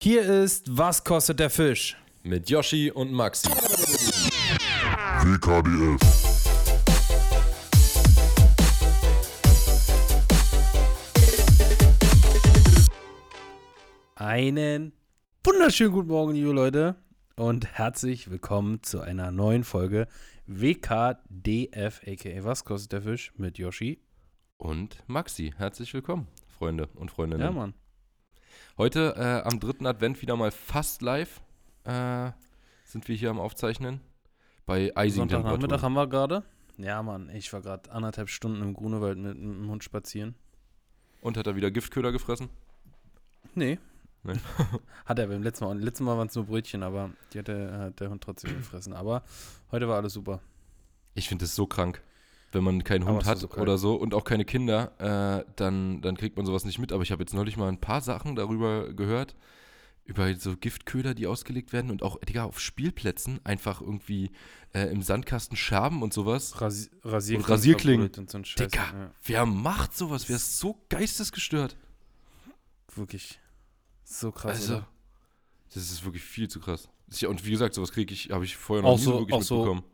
Hier ist Was kostet der Fisch? Mit Yoshi und Maxi. WKDF. Einen wunderschönen guten Morgen, liebe Leute, und herzlich willkommen zu einer neuen Folge WKDF, aka Was kostet der Fisch mit Yoshi. Und Maxi. Herzlich willkommen, Freunde und Freundinnen. Ja, Mann. Heute äh, am dritten Advent wieder mal fast live. Äh, sind wir hier am Aufzeichnen. Bei eisigen Sonntagnachmittag haben wir gerade. Ja, Mann, ich war gerade anderthalb Stunden im Grunewald mit, mit dem Hund spazieren. Und hat er wieder Giftköder gefressen? Nee. Nee. hat er beim letzten Mal. Und letztes Mal waren es nur Brötchen, aber die hat der, hat der Hund trotzdem gefressen. Aber heute war alles super. Ich finde das so krank. Wenn man keinen Hund hat so oder so und auch keine Kinder, äh, dann, dann kriegt man sowas nicht mit. Aber ich habe jetzt neulich mal ein paar Sachen darüber gehört, über so Giftköder, die ausgelegt werden und auch, Digga, auf Spielplätzen einfach irgendwie äh, im Sandkasten Scherben und sowas. Rasi Rasierklingen. Und Rasierklingen. Und so Scheiß. Digga, Ja, wer macht sowas? Wer ist so geistesgestört? wirklich. So krass. Also, oder? das ist wirklich viel zu krass. Und wie gesagt, sowas kriege ich, habe ich vorher noch Auch nie so- wirklich auch so- mitbekommen.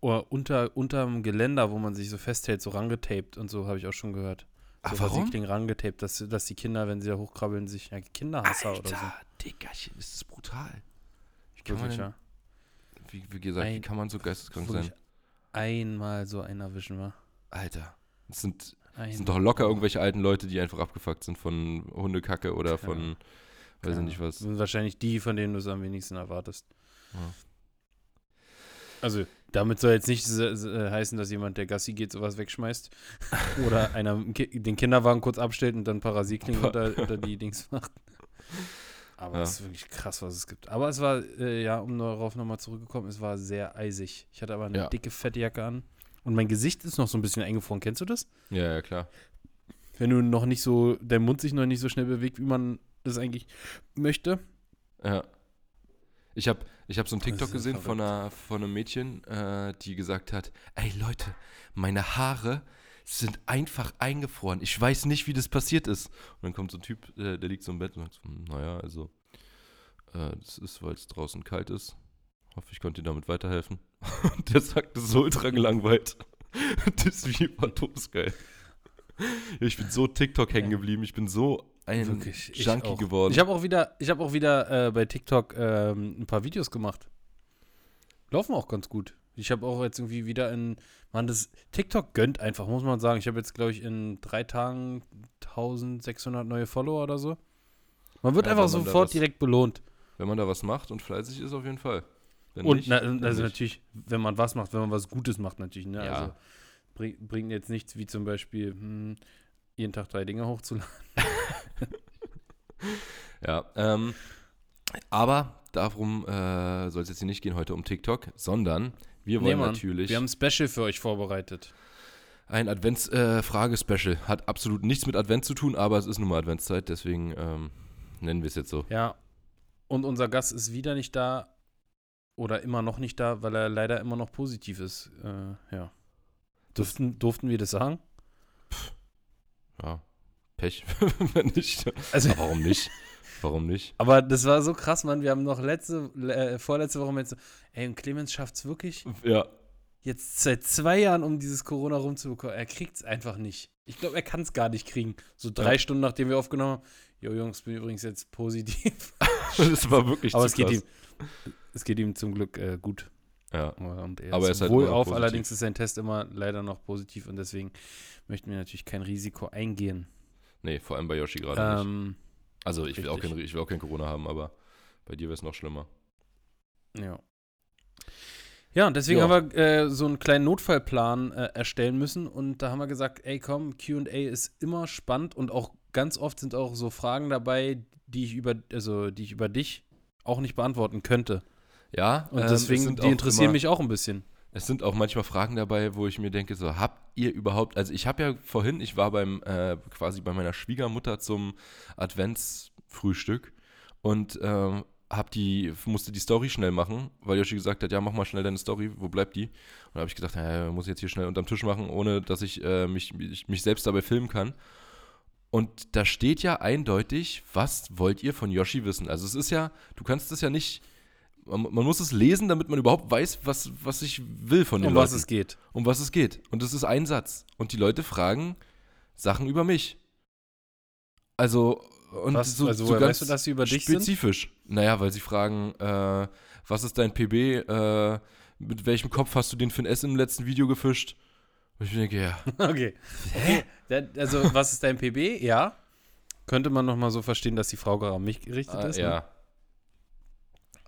Oder unter, unterm Geländer, wo man sich so festhält, so rangetaped und so, habe ich auch schon gehört. Ach, so warum? Rasierklingen rangetaped, dass, dass die Kinder, wenn sie da hochkrabbeln, sich ja, Kinderhasser oder so. Alter, Diggerchen, ist das brutal. Wie kann Wirklich, man denn, ja. wie, wie gesagt, wie Ein- kann man so geisteskrank sein? einmal so einen erwischen wir. Alter, das sind, das sind doch locker irgendwelche alten Leute, die einfach abgefuckt sind von Hundekacke oder Ja. von, weiß Ja, ich nicht was. Sind wahrscheinlich die, von denen du es am wenigsten erwartest. Ja. Also, damit soll jetzt nicht äh, heißen, dass jemand, der Gassi geht, sowas wegschmeißt. Oder einer den Kinderwagen kurz abstellt und dann Rasierklingen unter, unter die Dings macht. Aber Ja. es ist wirklich krass, was es gibt. Aber es war, äh, ja, um darauf nochmal zurückgekommen, es war sehr eisig. Ich hatte aber eine Ja. dicke, fette Jacke an. Und mein Gesicht ist noch so ein bisschen eingefroren. Kennst du das? Ja, ja, klar. Wenn du noch nicht so, der Mund sich noch nicht so schnell bewegt, wie man das eigentlich möchte. Ja. Ich habe ich hab so ein TikTok ist gesehen verrückt. von, einer, von einem Mädchen, äh, die gesagt hat, ey Leute, meine Haare sind einfach eingefroren. Ich weiß nicht, wie das passiert ist. Und dann kommt so ein Typ, äh, der liegt so im Bett und sagt, so, "Hm, naja, also, äh, das ist, weil es draußen kalt ist. Hoffe, ich konnte dir damit weiterhelfen. Und der sagt, das ist so ultra gelangweilt. Das Video war todesgeil. Ich bin so TikTok hängen geblieben. Ich bin so ein Wirklich, ich Junkie auch. geworden. Ich habe auch wieder, ich habe auch wieder äh, bei TikTok ähm, ein paar Videos gemacht. Laufen auch ganz gut. Ich habe auch jetzt irgendwie wieder in, man, das TikTok gönnt einfach, muss man sagen. Ich habe jetzt, glaube ich, in drei Tagen 1600 neue Follower oder so. Man wird Ja, einfach sofort was- direkt belohnt. Wenn man da was macht und fleißig ist, auf jeden Fall. Wenn Und nicht, na, also natürlich, wenn man was macht, wenn man was Gutes macht, natürlich. Ne? Ja. Also bring, bringt jetzt nichts wie zum Beispiel hm, jeden Tag drei Dinge hochzuladen. Ja, ähm, aber darum äh, soll es jetzt hier nicht gehen heute um TikTok, sondern wir wollen Mann, natürlich Wir haben ein Special für euch vorbereitet. ein Advents-Frage-Special. Hat absolut nichts mit Advent zu tun, aber es ist nun mal Adventszeit, deswegen ähm, nennen wir es jetzt so. Ja, und unser Gast ist wieder nicht da oder immer noch nicht da, weil er leider immer noch positiv ist. Äh, ja. Durften, durften wir das sagen? Ja, Pech, wenn nicht. Also, Aber warum nicht? Warum nicht? aber das war so krass, Mann. Wir haben noch letzte, äh, vorletzte Woche mit so, ey, und Clemens schafft's wirklich Ja, jetzt seit zwei Jahren, um dieses Corona rumzubekommen. Er kriegt's einfach nicht. Ich glaube, er kann es gar nicht kriegen. So drei Ja. Stunden, nachdem wir aufgenommen haben. Jo, Jungs, bin übrigens jetzt positiv. das war wirklich aber zu es geht, krass. ihm, es geht ihm zum Glück äh, gut. Ja, Und er Aber er ist halt wohl auf, positiv. allerdings ist sein Test immer leider noch positiv und deswegen möchten wir natürlich kein Risiko eingehen. nee, vor allem bei Yoshi gerade nicht. Ähm, Also ich will, auch kein, ich will auch kein Corona haben, aber bei dir wäre es noch schlimmer. ja. Ja, und deswegen Ja. haben wir äh, so einen kleinen Notfallplan äh, erstellen müssen und da haben wir gesagt, ey komm, QA ist immer spannend und auch ganz oft sind auch so Fragen dabei, die ich über, also die ich über dich auch nicht beantworten könnte. Ja, Und ähm, es deswegen, sind die interessieren immer- mich auch ein bisschen. Es sind auch manchmal Fragen dabei, wo ich mir denke, so, habt ihr überhaupt, also ich habe ja vorhin, ich war beim, äh, quasi bei meiner Schwiegermutter zum Adventsfrühstück und ähm, hab die, musste die Story schnell machen, weil Yoshi gesagt hat, ja, mach mal schnell deine Story, wo bleibt die? Und da habe ich gedacht, naja, muss ich jetzt hier schnell unterm Tisch machen, ohne dass ich, äh, mich, mich, mich selbst dabei filmen kann. Und da steht ja eindeutig, was wollt ihr von Yoshi wissen? Also es ist ja, du kannst es ja nicht, man, man muss es lesen, damit man überhaupt weiß, was, was ich will von den Um Leuten. was es geht. Um was es geht. Und es ist ein Satz. Und die Leute fragen Sachen über mich. Also, und Was, so, also so ganz weißt du, dass sie über dich sind? spezifisch. Naja, weil sie fragen, äh, was ist dein PB? Äh, mit welchem Kopf hast du den für ein S im letzten Video gefischt? Und ich denke, ja. Okay. okay. Da- Also, was ist dein PB? Ja. Könnte man noch mal so verstehen, dass die Frau gerade an mich gerichtet Ah, ist. Ne?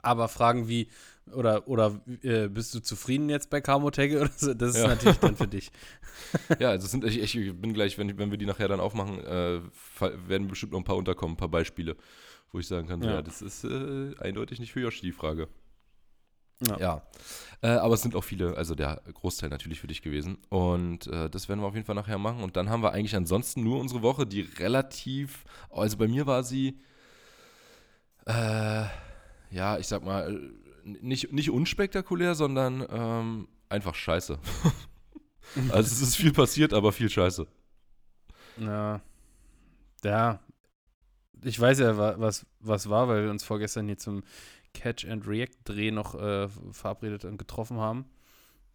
Aber Fragen wie, oder, oder äh, bist du zufrieden jetzt bei Kamotege oder so, das ist Ja. natürlich dann für dich. ja, also es sind, ich, ich bin gleich, wenn, wenn wir die nachher dann aufmachen, äh, werden bestimmt noch ein paar unterkommen, ein paar Beispiele, wo ich sagen kann, Ja. ja, das ist äh, eindeutig nicht für Yoshi die Frage. Ja. Ja. Äh, aber es sind auch viele, also der Großteil natürlich für dich gewesen. Und äh, das werden wir auf jeden Fall nachher machen. Und dann haben wir eigentlich ansonsten nur unsere Woche, die relativ, also bei mir war sie, äh, ja, ich sag mal, äh, nicht, nicht unspektakulär, sondern ähm, einfach scheiße. also es ist viel passiert, aber viel scheiße. Ja. Ja. Ich weiß ja, wa- was, was war, weil wir uns vorgestern hier zum Catch and React Dreh noch äh, verabredet und getroffen haben.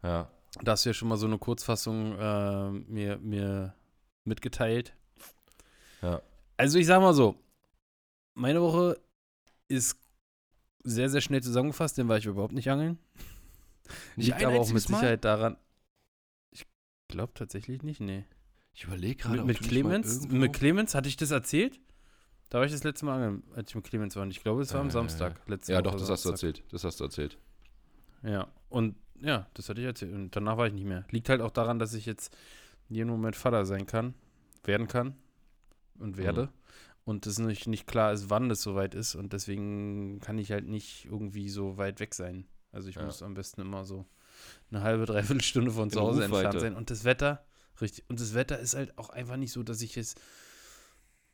Ja. Da hast du ja schon mal so eine Kurzfassung äh, mir, mir mitgeteilt. Ja. Also ich sag mal so, meine Woche ist sehr, sehr schnell zusammengefasst, denn war ich überhaupt nicht angeln. Nicht Liegt aber auch mit einziges Mal? Sicherheit daran. Ich glaube tatsächlich nicht, nee. Ich überlege gerade, Mit, mit Clemens, mit Clemens, hatte ich das erzählt? Da war ich das letzte Mal angeln, als ich mit Clemens war. Und ich glaube, es war am Äh, Samstag. Letzte Ja, Woche doch, das hast du Samstag. erzählt. Das hast du erzählt. Ja, und ja, das hatte ich erzählt. Und danach war ich nicht mehr. Liegt halt auch daran, dass ich jetzt in jedem Moment Vater sein kann, werden kann und werde. Mhm. Und es nicht, nicht klar ist, wann das soweit ist. Und deswegen kann ich halt nicht irgendwie so weit weg sein. Also ich Ja. muss am besten immer so eine halbe, dreiviertel Stunde von zu In Hause Rufweite. entfernt sein. Und das Wetter, richtig, und das Wetter ist halt auch einfach nicht so, dass ich jetzt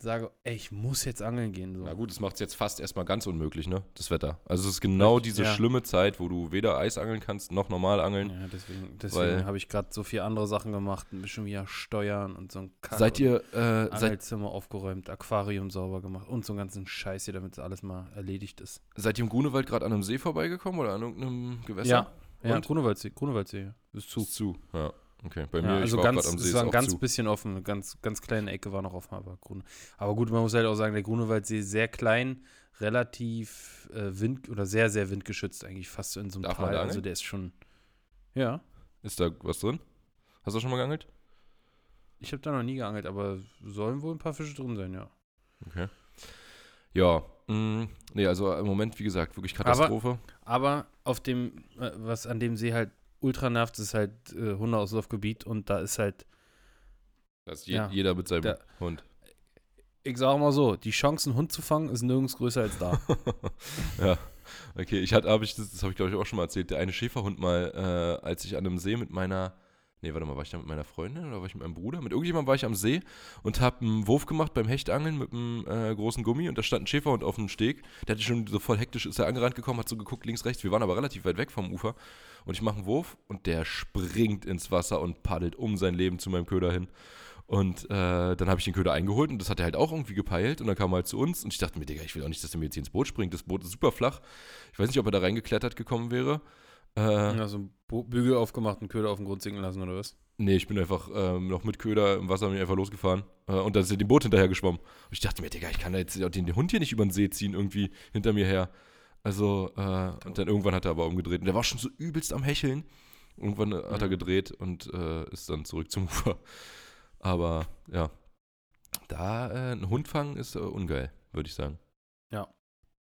sage, ey, ich muss jetzt angeln gehen. So. Na gut, das macht es jetzt fast erstmal ganz unmöglich, ne? Das Wetter. Also es ist genau Richtig, diese ja. schlimme Zeit, wo du weder Eis angeln kannst, noch normal angeln. Ja, deswegen, deswegen habe ich gerade so viele andere Sachen gemacht, ein bisschen wieder Steuern und so ein Kack Seid ihr, äh, seid, Angelzimmer aufgeräumt, Aquarium sauber gemacht und so einen ganzen Scheiß hier, damit alles mal erledigt ist. seid ihr im Grunewald gerade an einem See vorbeigekommen oder an irgendeinem Gewässer? Ja, ja, Und? Grunewaldsee, Grunewaldsee ist zu. Ist zu. Ja, okay. Bei Ja, mir, also ich war ganz, am See, es war ein ganz zu. bisschen offen, eine ganz, ganz kleine Ecke war noch offen, aber Grune. Aber gut, man muss halt auch sagen, der Grunewaldsee ist sehr klein, relativ äh, wind oder sehr, sehr windgeschützt eigentlich, fast so in so einem Darf Tal. Also angeln? der ist schon. Ja, Ist da was drin? Hast du schon mal geangelt? ich habe da noch nie geangelt, aber sollen wohl ein paar Fische drin sein, ja. Okay. Ja, mh, nee, also im Moment, wie gesagt, wirklich Katastrophe. Aber auf dem, äh, was an dem See halt ultra nervt, ist halt äh, Hundeauslaufgebiet und da ist halt, dass je, ja. jeder mit seinem Da- Hund. ich sage mal so, die Chance, einen Hund zu fangen, ist nirgends größer als da. ja, okay. Ich hatte, habe ich, das, das habe ich glaube ich auch schon mal erzählt, der eine Schäferhund mal, äh, als ich an einem See mit meiner, nee, warte mal, war ich da mit meiner Freundin oder war ich mit meinem Bruder? Mit irgendjemandem war ich am See und habe einen Wurf gemacht beim Hechtangeln mit einem äh, großen Gummi und da stand ein Schäferhund auf dem Steg. Der hatte schon so voll hektisch, ist er angerannt gekommen, hat so geguckt, links, rechts. Wir waren aber relativ weit weg vom Ufer und ich mache einen Wurf und der springt ins Wasser und paddelt um sein Leben zu meinem Köder hin. Und äh, dann habe ich den Köder eingeholt und das hat er halt auch irgendwie gepeilt und dann kam er halt zu uns und ich dachte mir, Digga, ich will auch nicht, dass er mir jetzt hier ins Boot springt. Das Boot ist super flach. Ich weiß nicht, ob er da reingeklettert gekommen wäre. Äh, ja, so ein Bo- Bügel aufgemacht, einen Köder auf den Grund sinken lassen oder was? Nee, ich bin einfach ähm, noch mit Köder im Wasser bin einfach losgefahren. Äh, und dann ist er dem Boot hinterher geschwommen. Und ich dachte mir, Digga, ich kann da jetzt den Hund hier nicht über den See ziehen, irgendwie hinter mir her. Also, äh, und dann irgendwann hat er aber umgedreht. Und der war schon so übelst am Hecheln. Irgendwann äh, hat er Mhm. gedreht und äh, ist dann zurück zum Ufer. Aber ja, da äh, einen Hund fangen ist äh, ungeil, würde ich sagen.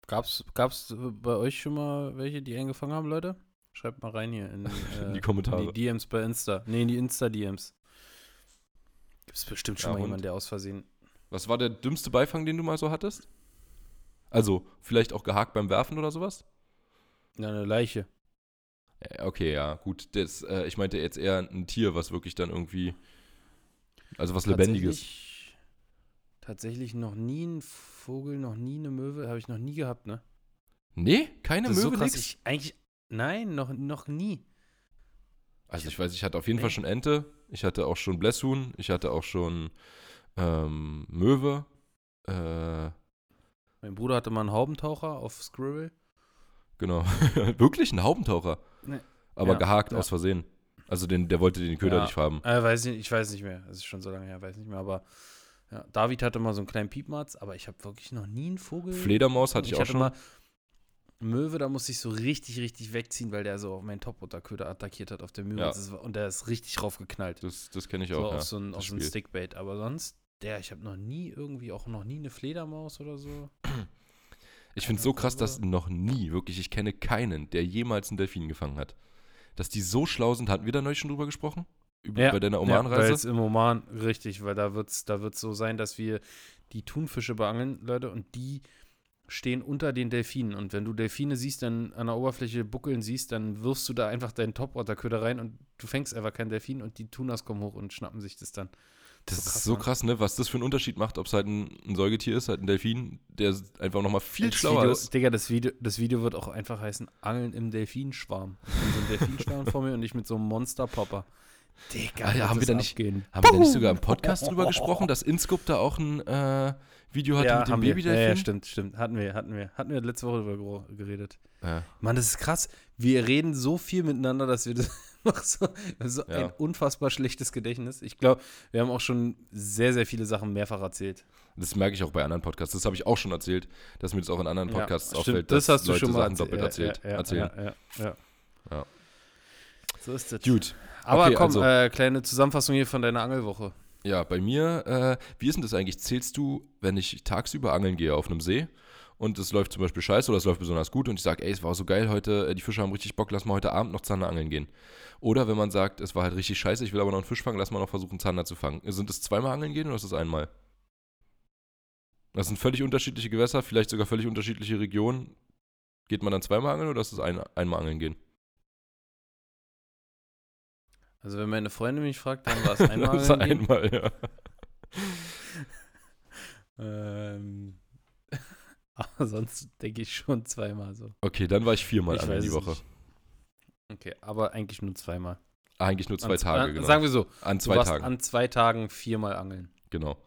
Gab's, gab's äh, bei euch schon mal welche, die eingefangen haben, Leute? Schreibt mal rein hier in, äh, In die Kommentare. In die DMs bei Insta. Nee, in die Insta-DMs. Gibt's bestimmt schon Ja, mal jemanden, der aus Versehen. Was war der dümmste Beifang, den du mal so hattest? Also, vielleicht auch gehakt beim Werfen oder sowas? Ja, eine Leiche. Ja, Okay, ja, gut. Das, äh, ich meinte jetzt eher ein Tier, was wirklich dann irgendwie. Also was Lebendiges. Tatsächlich, tatsächlich noch nie ein Vogel, noch nie eine Möwe, habe ich noch nie gehabt, ne? Nee, keine Das ist so Möwe, krass. Ich, eigentlich, nein, noch, noch nie. Also ich weiß, ich hatte auf jeden Nee. Fall schon Ente, ich hatte auch schon Blässhuhn, ich hatte auch schon ähm, Möwe, äh, Mein Bruder hatte mal einen Haubentaucher auf Scribble. genau. Wirklich ein Haubentaucher. Nee. Aber Ja, gehakt ja. aus Versehen. Also den, der wollte den Köder Ja. nicht haben. Äh, weiß nicht, ich weiß nicht mehr. Es ist schon so lange her, weiß nicht mehr. Aber ja, David hatte mal so einen kleinen Piepmatz, aber ich habe wirklich noch nie einen Vogel. Fledermaus hatte ich, auch hatte schon. mal Möwe, da musste ich so richtig, richtig wegziehen, weil der so auf meinen Topwater-Köder attackiert hat auf der Mühe. Ja. Und der ist richtig raufgeknallt. Das, das kenne ich so auch. auf ja. so ein, auf so ein. Stickbait. Aber sonst, der, ich habe noch nie irgendwie, auch noch nie eine Fledermaus oder so. Ich finde es so krass, dass noch nie, wirklich, ich kenne keinen, der jemals einen Delfin gefangen hat. Dass die so schlau sind, hatten wir da neulich schon drüber gesprochen? Über, bei deiner Ja, weil Oman-Reise? im Oman, richtig, weil da wird es da wird's so sein, dass wir die Thunfische beangeln, Leute, und die stehen unter den Delfinen. Und wenn du Delfine siehst, dann an der Oberfläche buckeln siehst, dann wirfst du da einfach deinen Topwater-Köder rein und du fängst einfach keinen Delfin und die Tunas kommen hoch und schnappen sich das dann. Das so ist so Mann. krass, ne? Was das für einen Unterschied macht, ob es halt ein, ein Säugetier ist, halt ein Delfin, der einfach nochmal viel das schlauer Video, ist. Digga, das Video, das Video wird auch einfach heißen, Angeln im Delfinschwarm. Bin so ein Delfinschwarm vor mir und ich mit so einem Monster-Popper. Digga, ja, haben wir da nicht- abgehen. Haben wir da nicht sogar im Podcast drüber gesprochen, dass InScope da auch ein äh, Video hatte mit dem wir. Ja, ja, stimmt, stimmt. Hatten wir, hatten wir. Hatten wir letzte Woche drüber geredet. Ja. Mann, das ist krass. Wir reden so viel miteinander, dass wir das noch so, so Ja. ein unfassbar schlechtes Gedächtnis. Ich glaube, wir haben auch schon sehr, sehr viele Sachen mehrfach erzählt. Das merke ich auch bei anderen Podcasts. Das habe ich auch schon erzählt, dass mir das auch in anderen Podcasts ja, auffällt. Das hast du Leute schon mal Sachen doppelt erzählt. Ja, ja, erzählen. Ja. So ist das. Gut. Aber Okay, komm, also- äh, kleine Zusammenfassung hier von deiner Angelwoche. Ja, bei mir, äh, wie ist denn das eigentlich? Zählst du, wenn ich tagsüber angeln gehe auf einem See und es läuft zum Beispiel scheiße oder es läuft besonders gut und ich sage, ey, es war so geil heute, äh, die Fische haben richtig Bock, lass mal heute Abend noch Zander angeln gehen. Oder wenn man sagt, es war halt richtig scheiße, ich will aber noch einen Fisch fangen, lass mal noch versuchen, Zander zu fangen. Sind es zweimal angeln gehen oder ist es einmal? Das sind völlig unterschiedliche Gewässer, vielleicht sogar völlig unterschiedliche Regionen. Geht man dann zweimal angeln oder ist es ein, einmal angeln gehen? Also, wenn meine Freundin mich fragt, dann war es einmal. Das ist einmal, ja. Ähm, aber sonst denke ich schon zweimal so. Okay, dann war ich viermal Ich angeln weiß die Woche. nicht. Okay, aber eigentlich nur zweimal. Eigentlich nur zwei an, Tage, an, genau. Sagen wir so, An du zwei warst Tagen. an zwei Tagen viermal angeln. Genau.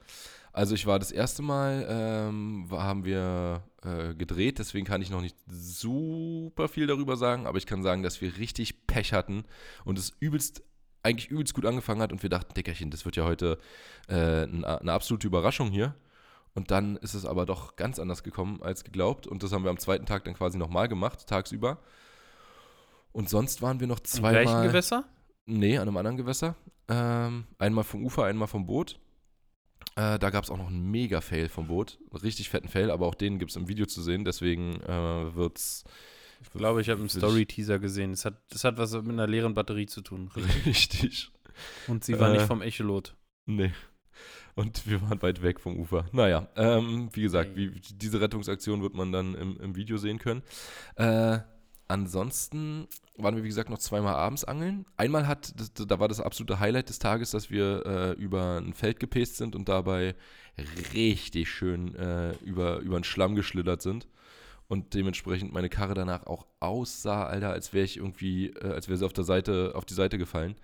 Also ich war das erste Mal, ähm, haben wir äh, gedreht, deswegen kann ich noch nicht super viel darüber sagen, aber ich kann sagen, dass wir richtig Pech hatten und es übelst, eigentlich übelst gut angefangen hat und wir dachten, Dickerchen, das wird ja heute äh, n- eine absolute Überraschung hier. Und dann ist es aber doch ganz anders gekommen als geglaubt und das haben wir am zweiten Tag dann quasi nochmal gemacht, tagsüber. Und sonst waren wir noch Im gleichen zweimal. Gewässer? Nee, an einem anderen Gewässer. Ähm, einmal vom Ufer, einmal vom Boot. Äh, da gab es auch noch einen Mega-Fail vom Boot. Einen richtig fetten Fail, aber auch den gibt es im Video zu sehen. Deswegen äh, wird's Ich glaube, ich habe einen Story-Teaser gesehen. Das hat, das hat was mit einer leeren Batterie zu tun. Richtig. richtig. Und sie war Äh, nicht vom Echolot. Nee. Und wir waren weit weg vom Ufer. Naja, ähm, wie gesagt, wie, diese Rettungsaktion wird man dann im, im Video sehen können. Äh, ansonsten waren wir, wie gesagt, noch zweimal abends angeln. Einmal hat, das, da war das absolute Highlight des Tages, dass wir äh, über ein Feld gepäst sind und dabei richtig schön äh, über, über den Schlamm geschlittert sind. Und dementsprechend meine Karre danach auch aussah, Alter, als wäre ich irgendwie, äh, als wäre sie auf der Seite, auf die Seite gefallen.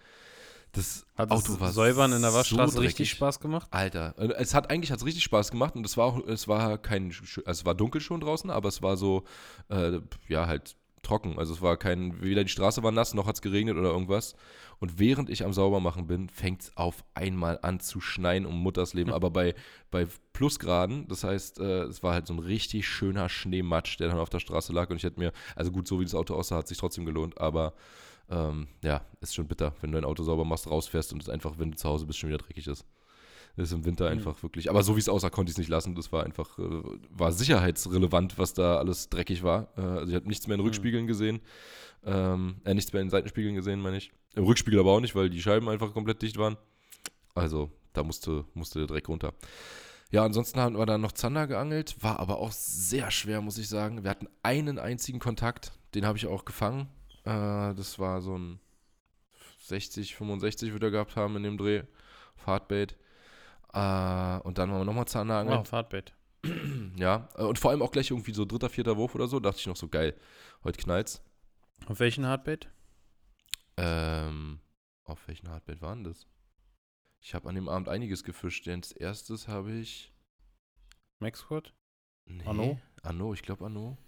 Das Hat das Auto war Säubern in der so Waschstraße richtig dreckig. Spaß gemacht? Alter, es hat eigentlich hat's richtig Spaß gemacht und es war auch, es war kein, also es war dunkel schon draußen, aber es war so, äh, ja, halt trocken. Also es war kein, weder die Straße war nass, noch hat es geregnet oder irgendwas. Und während ich am Saubermachen bin, fängt es auf einmal an zu schneien um Mutters Leben. Aber bei, bei Plusgraden, das heißt, äh, es war halt so ein richtig schöner Schneematsch, der dann auf der Straße lag. Und ich hätte mir, also gut, so wie das Auto aussah, hat sich trotzdem gelohnt, aber ähm, ja, ist schon bitter, wenn du dein Auto sauber machst, rausfährst und es einfach, wenn du zu Hause bist, schon wieder dreckig ist. Das ist im Winter Mhm. einfach wirklich. Aber so wie es aussah, konnte ich es nicht lassen. Das war einfach, äh, war sicherheitsrelevant, was da alles dreckig war. Äh, also ich habe nichts mehr in Mhm. Rückspiegeln gesehen. Ähm, äh, nichts mehr in Seitenspiegeln gesehen, meine ich. Im Rückspiegel aber auch nicht, weil die Scheiben einfach komplett dicht waren. Also, da musste, musste der Dreck runter. Ja, ansonsten haben wir dann noch Zander geangelt, war aber auch sehr schwer, muss ich sagen. Wir hatten einen einzigen Kontakt, den habe ich auch gefangen. Äh, das war so ein 60, 65 wird er gehabt haben in dem Dreh. Fahrtbait. Äh, und dann waren wir nochmal Zander angeln. Wow, Fahrtbett. Ja, äh, und vor allem auch gleich irgendwie so dritter, vierter Wurf oder so, dachte ich noch so, geil, heute knallt's. Auf welchen Hardbait? Ähm, auf welchen Hardbait waren das? Ich habe an dem Abend einiges gefischt. Denn als erstes habe ich. Maxword? Nee, Anno? Anno, ich glaube Anno.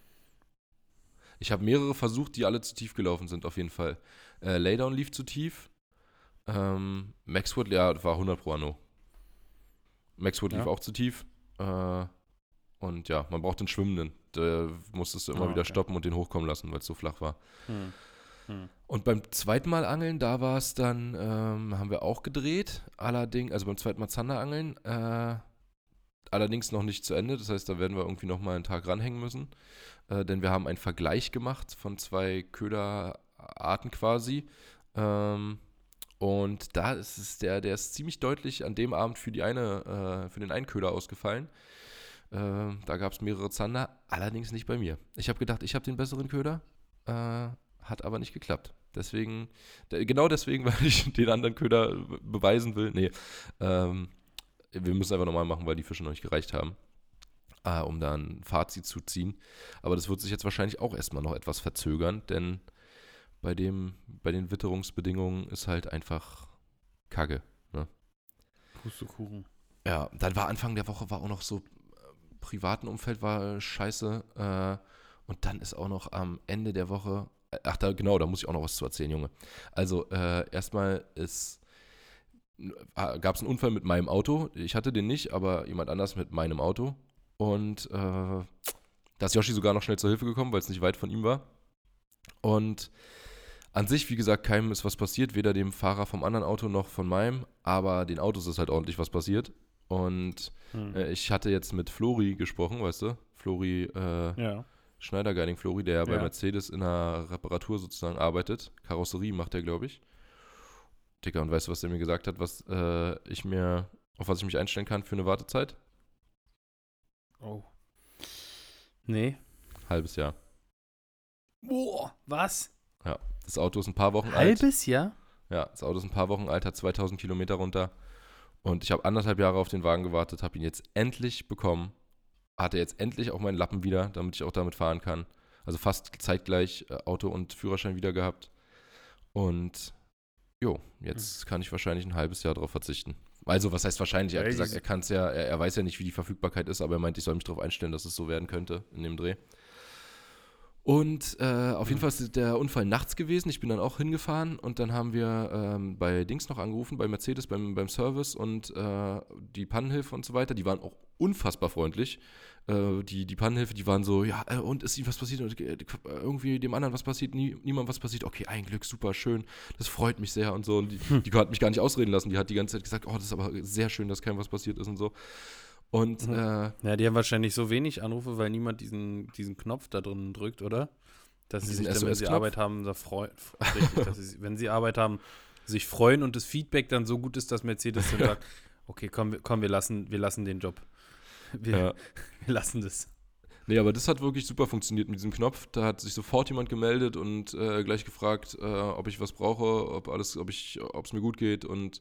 Ich habe mehrere versucht, die alle zu tief gelaufen sind, auf jeden Fall. Äh, Laydown lief zu tief. Ähm, Maxwood, ja, war 100 pro Anno. Maxwood lief Ja. auch zu tief. Äh, und ja, man braucht den Schwimmenden. Da musstest du immer Ah, wieder okay. stoppen und den hochkommen lassen, weil es so flach war. Hm. Hm. Und beim zweiten Mal angeln, da war es dann, ähm, haben wir auch gedreht. Allerdings, also beim zweiten Mal Zander angeln, äh, allerdings noch nicht zu Ende. Das heißt, da werden wir irgendwie noch mal einen Tag ranhängen müssen. Äh, denn wir haben einen Vergleich gemacht von zwei Köderarten quasi. Ähm, und da ist es der, der ist ziemlich deutlich an dem Abend für die eine, äh, für den einen Köder ausgefallen. Äh, da gab es mehrere Zander, allerdings nicht bei mir. Ich habe gedacht, ich habe den besseren Köder. Äh, hat aber nicht geklappt. Deswegen, de- genau deswegen, weil ich den anderen Köder be- beweisen will. Nee, ähm, wir müssen einfach nochmal machen, weil die Fische noch nicht gereicht haben, äh, um da ein Fazit zu ziehen. Aber das wird sich jetzt wahrscheinlich auch erstmal noch etwas verzögern, denn bei, dem, bei den Witterungsbedingungen ist halt einfach Kacke. Pustekuchen. Ja, dann war Anfang der Woche war auch noch so äh, privaten Umfeld war äh, scheiße. Äh, und dann ist auch noch am Ende der Woche, äh, ach da genau, da muss ich auch noch was zu erzählen, Junge. Also äh, erstmal ist gab es einen Unfall mit meinem Auto. Ich hatte den nicht, aber jemand anders mit meinem Auto. Und äh, da ist Yoshi sogar noch schnell zur Hilfe gekommen, weil es nicht weit von ihm war. Und an sich, wie gesagt, keinem ist was passiert, weder dem Fahrer vom anderen Auto noch von meinem, aber den Autos ist halt ordentlich was passiert. Und Hm. äh, ich hatte jetzt mit Flori gesprochen, weißt du? Flori, äh, ja. Schneidergeining Flori, der bei Ja. Mercedes in der Reparatur sozusagen arbeitet. Karosserie macht er, glaube ich. Dicker, und weißt du, was der mir gesagt hat, was äh, ich mir, auf was ich mich einstellen kann für eine Wartezeit? Oh. Nee. Halbes Jahr. Boah, was? Das Auto ist ein paar Wochen alt. Halbes Jahr? Ja, das Auto ist ein paar Wochen alt, hat 2000 Kilometer runter. Und ich habe anderthalb Jahre auf den Wagen gewartet, habe ihn jetzt endlich bekommen. Hatte jetzt endlich auch meinen Lappen wieder, damit ich auch damit fahren kann. Also fast zeitgleich äh, Auto und Führerschein wieder gehabt. Und jo, jetzt kann ich wahrscheinlich ein halbes Jahr darauf verzichten. Also, was heißt wahrscheinlich? Er hat gesagt, er kann es ja, er, er weiß ja nicht, wie die Verfügbarkeit ist, aber er meint, ich soll mich darauf einstellen, dass es so werden könnte in dem Dreh. Und äh, auf jeden Fall ist der Unfall nachts gewesen. Ich bin dann auch hingefahren und dann haben wir ähm, bei Dings noch angerufen, bei Mercedes, beim, beim Service und äh, die Pannenhilfe und so weiter. Die waren auch unfassbar freundlich. Äh, die, die Pannenhilfe, die waren so, ja, äh, und ist ihm was passiert? Und, äh, irgendwie dem anderen was passiert? Nie, niemand was passiert? Okay, ein Glück, super schön. Das freut mich sehr und so. Und die, die hat mich gar nicht ausreden lassen. Die hat die ganze Zeit gesagt, oh, das ist aber sehr schön, dass keinem was passiert ist und so. Und Mhm. Ja, die haben wahrscheinlich so wenig Anrufe, weil niemand diesen, diesen Knopf da drin drückt, oder? Dass sie sich dann, wenn sie? Arbeit haben, da freuen. Wenn sie Arbeit haben, sich freuen und das Feedback dann so gut ist, dass Mercedes dann sagt, okay, komm, komm, wir lassen, wir lassen den Job. Wir, ja. wir lassen das. Nee, aber das hat wirklich super funktioniert mit diesem Knopf. Da hat sich sofort jemand gemeldet und äh, gleich gefragt, äh, ob ich was brauche, ob alles, ob ich, ob es mir gut geht und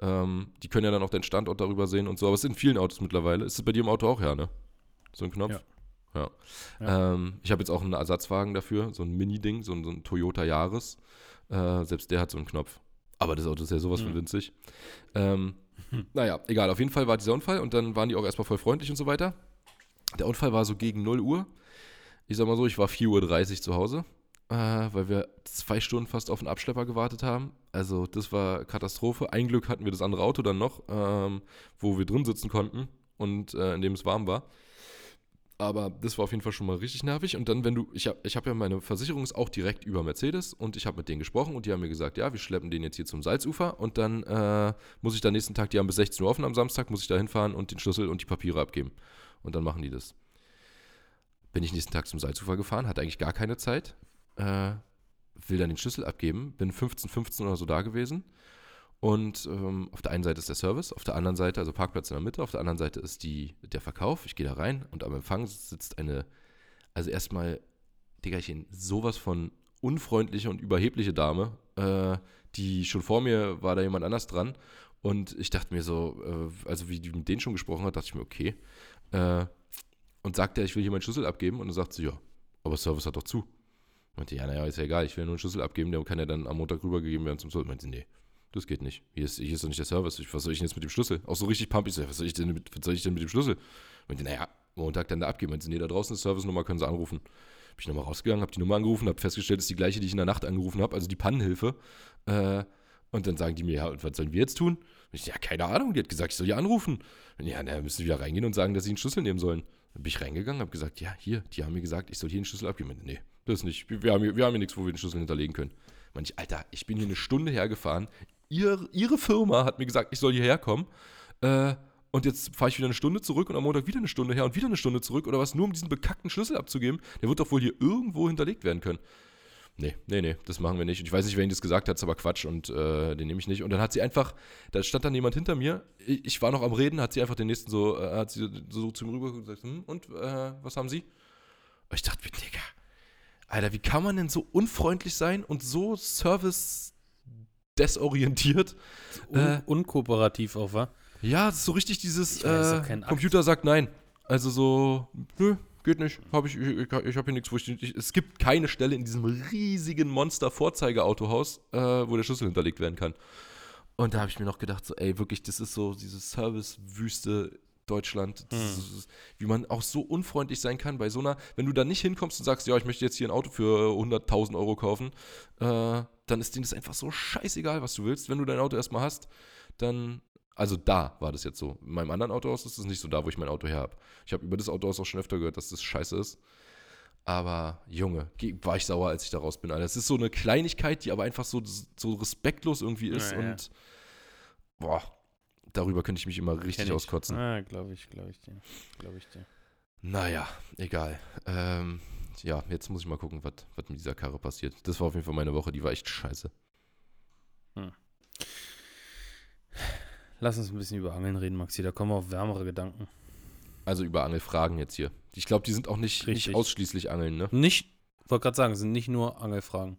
ähm, die können ja dann auch den Standort darüber sehen und so. Aber es sind in vielen Autos mittlerweile. Ist es bei dir im Auto auch, ja, ne? So ein Knopf? Ja. Ja. Ja. Ähm, ich habe jetzt auch einen Ersatzwagen dafür, so ein Mini-Ding, so, ein- so ein Toyota Yaris. Äh, selbst der hat so einen Knopf. Aber das Auto ist ja sowas von Hm. winzig. Ähm, Hm. Naja, egal. Auf jeden Fall war dieser Unfall und dann waren die auch erstmal voll freundlich und so weiter. Der Unfall war so gegen 0 Uhr. Ich sag mal so, ich war 4.30 Uhr zu Hause, äh, weil wir zwei Stunden fast auf einen Abschlepper gewartet haben. Also das war Katastrophe. Ein Glück hatten wir das andere Auto dann noch, ähm, wo wir drin sitzen konnten und äh, in dem es warm war. Aber das war auf jeden Fall schon mal richtig nervig. Und dann, wenn du, ich habe ich hab ja meine Versicherung ist auch direkt über Mercedes und ich habe mit denen gesprochen und die haben mir gesagt, ja, wir schleppen den jetzt hier zum Salzufer und dann äh, muss ich da nächsten Tag, die haben bis 16 Uhr offen am Samstag, muss ich da hinfahren und den Schlüssel und die Papiere abgeben. Und dann machen die das. Bin ich nächsten Tag zum Salzufer gefahren, hatte eigentlich gar keine Zeit, äh, will dann den Schlüssel abgeben, bin 15, 15 oder so da gewesen. Und ähm, auf der einen Seite ist der Service, auf der anderen Seite, also Parkplatz in der Mitte, auf der anderen Seite ist die, der Verkauf. Ich gehe da rein und am Empfang sitzt eine, also erstmal, Diggerchen, sowas von unfreundliche und überhebliche Dame, äh, die schon vor mir war da jemand anders dran. Und ich dachte mir so, äh, also wie die mit denen schon gesprochen hat, dachte ich mir, okay. Äh, und sagte, ich will hier meinen Schlüssel abgeben. Und dann sagt sie, ja, aber Service hat doch zu. Meinte, ja, naja, ist ja egal, ich will nur einen Schlüssel abgeben, der kann ja dann am Montag rübergegeben werden zum Service. Meinte nee, Das geht nicht. Hier ist, hier ist doch nicht der Service. Ich, was soll ich denn jetzt mit dem Schlüssel? Auch so richtig pumpig. Was soll ich denn mit, was soll ich denn mit dem Schlüssel? Und die, naja, Montag dann da abgeben. Wenn sie, nee, da draußen ist Service-Nummer, können sie anrufen. Bin ich nochmal rausgegangen, habe die Nummer angerufen, habe festgestellt, ist die gleiche, die ich in der Nacht angerufen habe, also die Pannenhilfe. Äh, und dann sagen die mir, ja, und was sollen wir jetzt tun? Und ich, ja, keine Ahnung, die hat gesagt, ich soll die anrufen. Und ja, dann müssen sie wieder reingehen und sagen, dass sie einen Schlüssel nehmen sollen. Dann bin ich reingegangen, habe gesagt, ja, hier, die haben mir gesagt, ich soll hier einen Schlüssel abgeben. Und, nee, das nicht. Wir, wir, haben hier, wir haben hier nichts, wo wir den Schlüssel hinterlegen können. Meine ich, Alter, ich bin hier eine Stunde hergefahren. Ihr, ihre Firma hat mir gesagt, ich soll hierher kommen. Äh, und jetzt fahre ich wieder eine Stunde zurück und am Montag wieder eine Stunde her und wieder eine Stunde zurück oder was, nur um diesen bekackten Schlüssel abzugeben. Der wird doch wohl hier irgendwo hinterlegt werden können. Nee, nee, nee, das machen wir nicht. Und ich weiß nicht, wer Ihnen das gesagt hat, ist aber Quatsch und äh, den nehme ich nicht. Und dann hat sie einfach, da stand dann jemand hinter mir, ich, ich war noch am Reden, hat sie einfach den nächsten so, äh, hat sie so zu mir rüber und gesagt, hm, und äh, was haben Sie? Und ich dachte mir, Digga, Alter, wie kann man denn so unfreundlich sein und so service-desorientiert? Un Äh, unkooperativ auch, wa? Ja, das ist so richtig dieses äh. Computer sagt nein. Also so, nö, geht nicht. Hab ich ich, ich, ich habe hier nichts, wo ich, ich. Es gibt keine Stelle in diesem riesigen Monster-Vorzeigeautohaus, äh, wo der Schlüssel hinterlegt werden kann. Und da habe ich mir noch gedacht, so, ey, wirklich, das ist so diese Service-Wüste Deutschland, Hm. wie man auch so unfreundlich sein kann bei so einer, wenn du da nicht hinkommst und sagst, ja, ich möchte jetzt hier ein Auto für 100.000 Euro kaufen, äh, dann ist denen das einfach so scheißegal, was du willst. Wenn du dein Auto erstmal hast, dann, also da war das jetzt so. In meinem anderen Autohaus ist es nicht so da, wo ich mein Auto her habe. Ich habe über das Autohaus auch schon öfter gehört, dass das scheiße ist. Aber Junge, ge- war ich sauer, als ich da raus bin. Alter. Es ist so eine Kleinigkeit, die aber einfach so, so respektlos irgendwie ist. Ja, ja. und boah, darüber könnte ich mich immer richtig auskotzen. Ah, glaube ich, glaube ich dir. Glaube ich dir. Naja, egal. Ähm, ja, jetzt muss ich mal gucken, was mit dieser Karre passiert. Das war auf jeden Fall meine Woche, die war echt scheiße. Lass uns ein bisschen über Angeln reden, Maxi. Da kommen wir auf wärmere Gedanken. Also über Angelfragen jetzt hier. Ich glaube, die sind auch nicht, nicht ausschließlich Angeln, ne? Nicht, wollte gerade sagen, es sind nicht nur Angelfragen.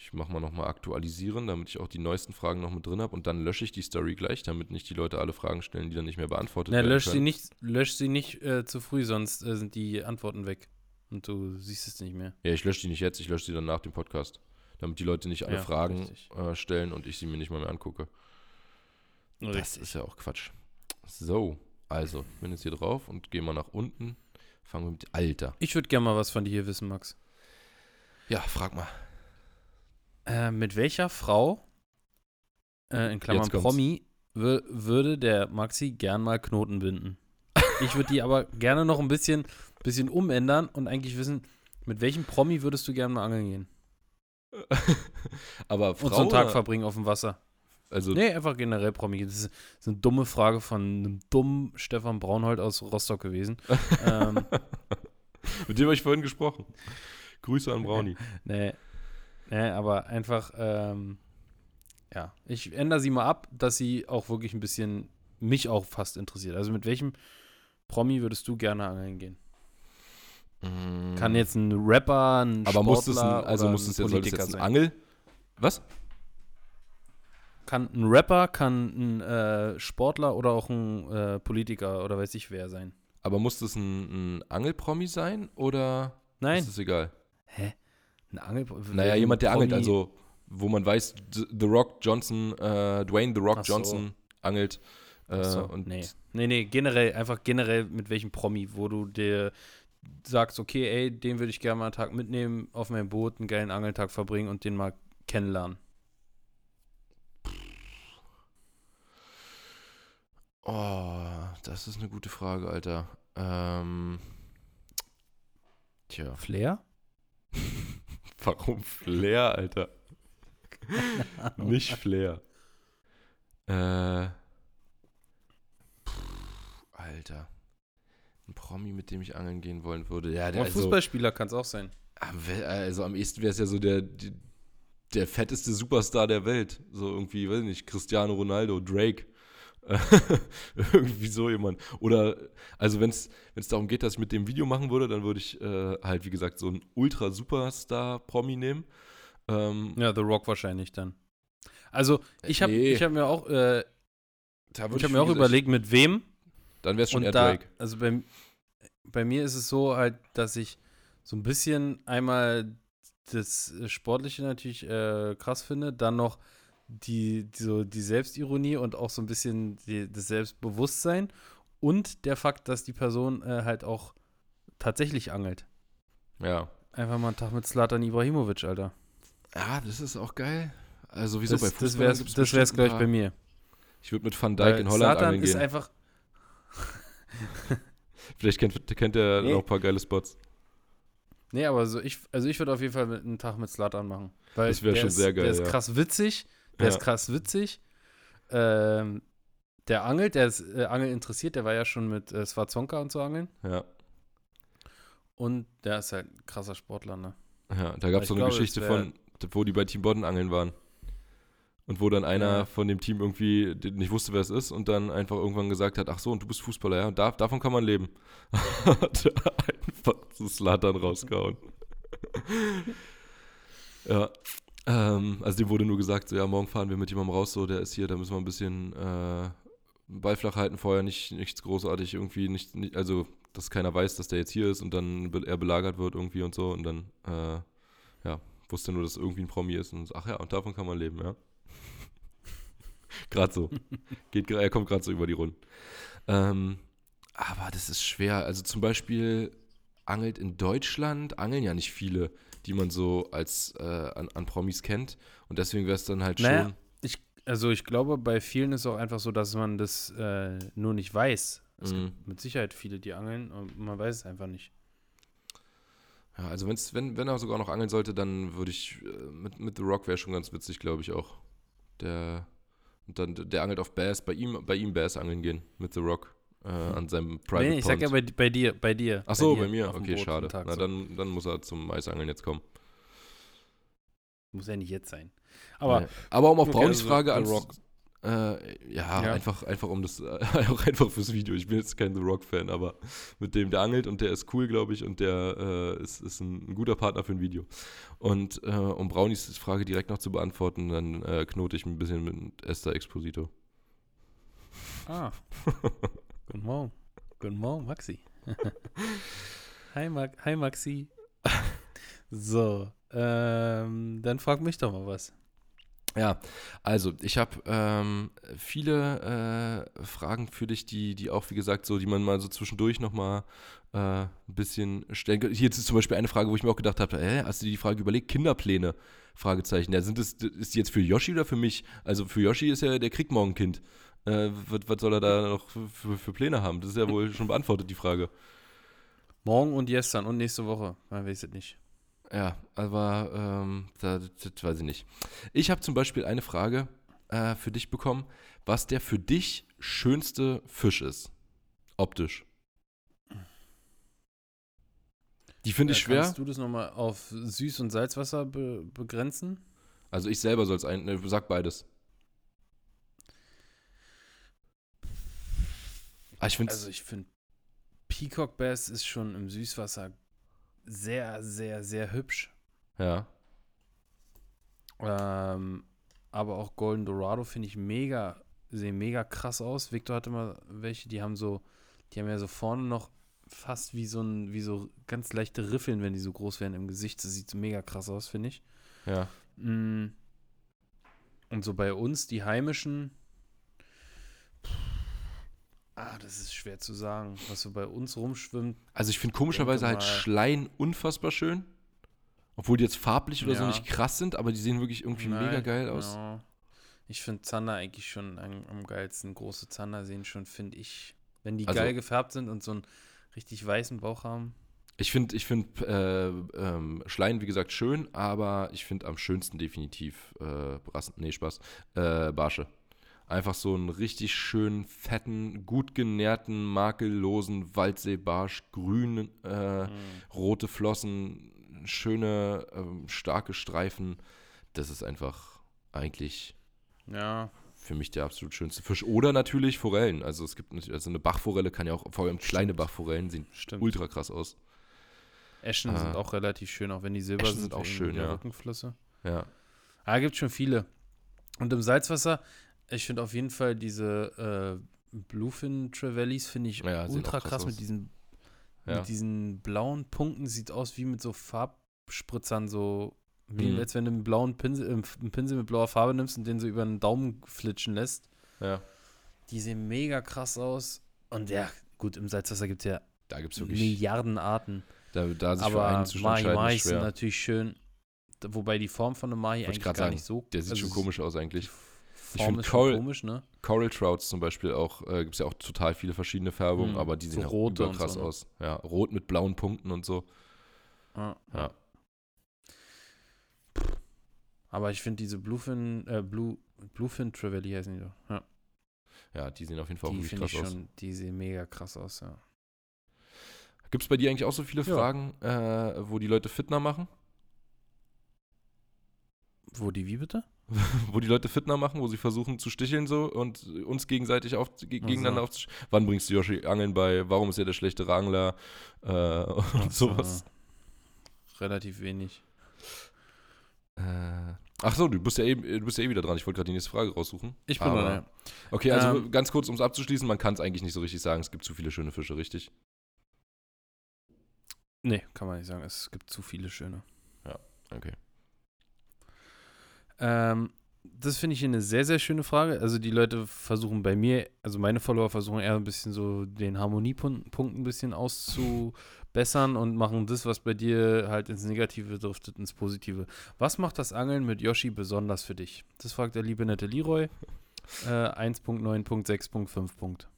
Ich mache mal nochmal aktualisieren, damit ich auch die neuesten Fragen noch mit drin habe und dann lösche ich die Story gleich, damit nicht die Leute alle Fragen stellen, die dann nicht mehr beantwortet Na, werden lösch sie nicht, lösch sie nicht äh, zu früh, sonst äh, sind die Antworten weg. Und du siehst es nicht mehr. Ja, ich lösche die nicht jetzt, ich lösche die dann nach dem Podcast. Damit die Leute nicht alle Ja, Fragen richtig. äh, stellen und ich sie mir nicht mal mehr angucke. Das ist ja auch Quatsch. So, also, ich bin jetzt hier drauf und gehe mal nach unten. Fangen wir mit Alter. Ich würde gerne mal was von dir hier wissen, Max. Ja, frag mal. Äh, mit welcher Frau, äh, in Klammern. Promi, wür würde der Maxi gern mal Knoten binden? Ich würde die aber gerne noch ein bisschen, bisschen umändern und eigentlich wissen, mit welchem Promi würdest du gern mal angeln gehen? Aber Und Frau so einen Tag oder- verbringen auf dem Wasser. also Nee, einfach generell Promi. Das ist, das ist eine dumme Frage von einem dummen Stefan Braunhold aus Rostock gewesen. ähm, mit dem habe ich vorhin gesprochen. Grüße an Brownie. nee, nee, aber einfach, ähm, ja, ich ändere sie mal ab, dass sie auch wirklich ein bisschen mich auch fast interessiert. Also mit welchem Promi würdest du gerne angeln gehen? Kann jetzt ein Rapper, ein. Aber muss es ein, Sportler also oder muss ein es jetzt, Politiker jetzt ein sein? Angel? Was? Kann ein Rapper, kann ein äh, Sportler oder auch ein äh, Politiker oder weiß ich wer sein? Aber muss das ein, ein Angelpromi sein oder Nein. ist es egal? Hä? Ein Angel Naja, jemand, der angelt, Promi- also wo man weiß, The Rock Johnson, äh, Dwayne The Rock so. Johnson angelt. Äh, so, und nee. nee, nee, generell, einfach generell mit welchem Promi, wo du dir sagst, okay, ey, den würde ich gerne mal einen Tag mitnehmen, auf mein Boot, einen geilen Angeltag verbringen und den mal kennenlernen. Oh, das ist eine gute Frage, Alter. Ähm, tja, Flair? warum Flair, Alter? Nicht Flair. Äh, pff, Alter. Ein Promi, mit dem ich angeln gehen wollen würde. Ja, der also, Fußballspieler kann es auch sein. am we- also am ehesten wäre es ja so der, der fetteste Superstar der Welt. So irgendwie, weiß nicht, Cristiano Ronaldo, Drake. irgendwie so jemand. Oder, also wenn es darum geht, dass ich mit dem Video machen würde, dann würde ich äh, halt, wie gesagt, so einen Ultra-Superstar-Promi nehmen. Ähm, Ja, The Rock wahrscheinlich dann. Also, ich habe Nee. ich hab mir auch, äh, ich hab wie mir auch überlegt, mit wem. Dann wäre es schon eher Drake. also bei, bei mir ist es so halt, dass ich so ein bisschen einmal das Sportliche natürlich äh, krass finde, dann noch die, die, so die Selbstironie und auch so ein bisschen die, das Selbstbewusstsein und der Fakt, dass die Person äh, halt auch tatsächlich angelt. Ja. Einfach mal einen Tag mit Slatan Ibrahimovic, Alter. Ja, das ist auch geil. Also wieso Das, bei das Fußball wär's, gibt's das wär's bestimmt gleich ein bei mir. Ich würde mit Van Dijk Weil in Holland Zlatan angeln ist gehen. einfach, Vielleicht kennt, kennt er Nee. noch ein paar geile Spots. Nee, aber so ich, also ich würde auf jeden Fall einen Tag mit Slatan machen. Weil Das wär der schon ist, sehr geil, Der ist ja. krass witzig. Der Ja. ist krass witzig. Ähm, der angelt, der ist äh, Angeln interessiert. Der war ja schon mit äh, Swazonka und so angeln. Ja. Und der ist halt ein krasser Sportler, ne? Ja, da gab es so eine glaube, Geschichte von, wo die bei Team Bodden angeln waren. Und wo dann einer Ja. von dem Team irgendwie nicht wusste, wer es ist und dann einfach irgendwann gesagt hat, ach so, und du bist Fußballer, ja, und da, davon kann man leben. hat einfach so Slatan rausgehauen. ja. Ähm, also dem wurde nur gesagt, so ja, morgen fahren wir mit jemandem raus, so, der ist hier, da müssen wir ein bisschen äh, Ball flach halten vorher, nicht, nichts großartig irgendwie, nicht, nicht, also, dass keiner weiß, dass der jetzt hier ist und dann be er belagert wird irgendwie und so und dann, äh, ja, wusste nur, dass irgendwie ein Promi ist und so, ach ja, und davon kann man leben, ja. gerade so. Geht, er kommt gerade so über die Runden. Ähm, aber das ist schwer. Also zum Beispiel angelt in Deutschland, angeln ja nicht viele, die man so als äh, an, an Promis kennt. Und deswegen wäre es dann halt Naja, schon. Ich, also ich glaube, bei vielen ist auch einfach so, dass man das äh, nur nicht weiß. Es Mhm. gibt mit Sicherheit viele, die angeln und man weiß es einfach nicht. Ja, also wenn's, wenn, wenn er sogar noch angeln sollte, dann würde ich äh, mit, mit The Rock wäre schon ganz witzig, glaube ich auch. Der und dann der angelt auf Bass, bei ihm, bei ihm Bass angeln gehen mit The Rock äh, an seinem Private Nee, ich sag Pond. ja bei, bei dir, bei dir. Ach so, dir bei mir. Okay, Boot schade. Tag Na, so. dann, dann muss er zum Eisangeln jetzt kommen. Muss ja nicht jetzt sein. Aber Nee. Aber um auf Okay, Brownies also Frage an Rock. Äh, ja, Ja. einfach, einfach um das, auch einfach fürs Video. Ich bin jetzt kein The Rock-Fan, aber mit dem, der angelt und der ist cool, glaube ich, und der äh, ist, ist ein, ein guter Partner für ein Video. Und äh, um Brownies Frage direkt noch zu beantworten, dann äh, knote ich ein bisschen mit Esther Exposito. Ah. Guten Morgen. Guten Morgen, Maxi. Hi, Ma Hi Maxi. So, ähm, dann frag mich doch mal was. Ja, also ich habe ähm, viele äh, Fragen für dich, die, die auch, wie gesagt, so, die man mal so zwischendurch nochmal äh, ein bisschen stellen kann. Hier ist zum Beispiel eine Frage, wo ich mir auch gedacht habe, hä, hast du dir die Frage überlegt? Kinderpläne? Fragezeichen. Ja, sind das, ist die jetzt für Yoshi oder für mich? Also für Yoshi ist ja, der kriegt morgen ein Kind. Äh, was, was soll er da noch für, für, Pläne haben? Das ist ja wohl schon beantwortet, die Frage. Morgen und gestern und nächste Woche. Man weiß es nicht. Ja, aber ähm, da, das, das weiß ich nicht. Ich habe zum Beispiel eine Frage äh, für dich bekommen, was der für dich schönste Fisch ist. Optisch. Die finde ich schwer. Kannst du das nochmal auf Süß- und Salzwasser be begrenzen? Also ich selber soll es ein. Ne, sag beides. Ah, ich Also ich finde, Peacock Bass ist schon im Süßwasser sehr, sehr, sehr hübsch. ja. Ähm, aber auch Golden Dorado finde ich mega, sehen mega krass aus. Victor hatte mal welche, die haben so, die haben ja so vorne noch fast wie so ein, wie so ganz leichte Riffeln, wenn die so groß werden im Gesicht. Das sieht so mega krass aus, finde ich. Ja. Mm. Und so bei uns, die heimischen. Ah, das ist schwer zu sagen, was so bei uns rumschwimmt. Also ich finde komischerweise halt Schleien unfassbar schön. Obwohl die jetzt farblich oder so Ja. nicht krass sind, aber die sehen wirklich irgendwie mega Nein, geil aus. ja. Ich finde Zander eigentlich schon am, am geilsten. Große Zander sehen schon, finde ich. Wenn die Also- geil gefärbt sind und so einen richtig weißen Bauch haben. Ich finde, ich find, äh, ähm, Schleien, wie gesagt, schön, aber ich finde am schönsten definitiv äh, Brassen, nee, Spaß, äh, Barsche. Einfach so einen richtig schönen, fetten, gut genährten, makellosen Waldseebarsch, grün, äh, Mhm. rote Flossen, schöne, ähm, starke Streifen. Das ist einfach eigentlich Ja, für mich der absolut schönste Fisch. Oder natürlich Forellen. Also es gibt natürlich, also eine Bachforelle kann ja auch, vor allem kleine Stimmt. Bachforellen sehen stimmt. ultra krass aus. Eschen Ah. sind auch relativ schön, auch wenn die silber Eschen sind. sind auch schön, ja. Rückenflosse. Ja. Ah, gibt schon viele. Und im Salzwasser, ich finde auf jeden Fall diese äh, Bluefin Trevellis finde ich Ja, ultra krass krass, mit diesen Ja. mit diesen blauen Punkten. Sieht aus wie mit so Farbspritzern so Wie Mhm. als wenn du einen blauen Pinsel, äh, einen Pinsel mit blauer Farbe nimmst und den so über den Daumen flitschen lässt. Ja. Die sehen mega krass aus. Und ja, gut, im Salzwasser gibt es ja Da gibt es wirklich. Milliarden Arten. Da, da sich für Aber zu Mahi entscheiden, Mahi ist sind natürlich schön. Wobei die Form von einem Mahi Wollte ich eigentlich gar sagen, nicht so. Der sieht also schon komisch aus eigentlich. Form find ist Coral- schon komisch, ne? Coral Trouts zum Beispiel auch, äh, gibt es ja auch total viele verschiedene Färbungen, Mhm. aber die So sehen auch rote und überkrass so, ne? aus. Ja, rot mit blauen Punkten und so. Ja. Ja. Aber ich finde diese Bluefin, äh, Blue, Bluefin Trevally heißen die doch. Ja. Ja, die sehen auf jeden Fall auch Die wirklich finde krass ich aus. schon, die sehen mega krass aus, ja. Gibt es bei dir eigentlich auch so viele Ja. Fragen, äh, wo die Leute Fitner machen? Wo die wie bitte? wo die Leute Fitner machen, wo sie versuchen zu sticheln so und uns gegenseitig auf, ge gegeneinander so. aufzustellen. Wann bringst du Yoshi Angeln bei? Warum ist er der schlechte Angler? Äh, und Ach so. sowas. Relativ wenig. Äh, ach so, du bist ja eben, du bist ja eh wieder dran. Ich wollte gerade die nächste Frage raussuchen. Ich bin ja. Okay, also Ähm, ganz kurz, um es abzuschließen, man kann es eigentlich nicht so richtig sagen. Es gibt zu viele schöne Fische, richtig? Nee, kann man nicht sagen. Es gibt zu viele schöne. Okay. Ähm, das finde ich eine sehr, sehr schöne Frage. Also die Leute versuchen bei mir, also meine Follower versuchen eher ein bisschen so den Harmoniepunkt Punkt ein bisschen auszubessern und machen das, was bei dir halt ins Negative driftet, ins Positive. Was macht das Angeln mit Yoshi besonders für dich? Das fragt der liebe nette Leroy. Äh, 1.9.6.5 Punkt.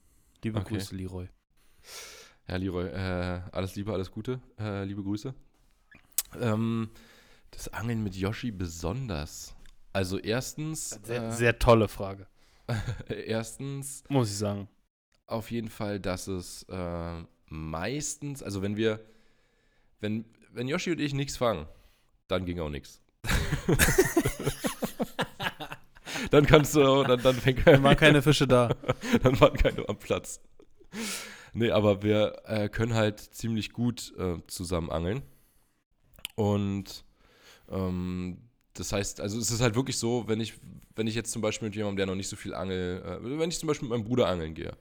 Liebe Okay. Grüße, Leroy. Ja, Leroy, äh, alles Liebe, alles Gute. Äh, liebe Grüße. Ähm, das Angeln mit Yoshi besonders. Also erstens, Sehr, äh, sehr tolle Frage, erstens muss ich sagen. auf jeden Fall, dass es äh, meistens, also wenn wir, wenn, wenn Yoshi und ich nichts fangen, dann ging auch nichts. dann kannst du, dann, dann fängt Dann waren keine Fische da. dann waren keine am Platz. Nee, aber wir äh, können halt ziemlich gut äh, zusammen angeln. Und ähm, das heißt, also es ist halt wirklich so, wenn ich, wenn ich jetzt zum Beispiel mit jemandem, der noch nicht so viel angelt, äh, wenn ich zum Beispiel mit meinem Bruder angeln gehe,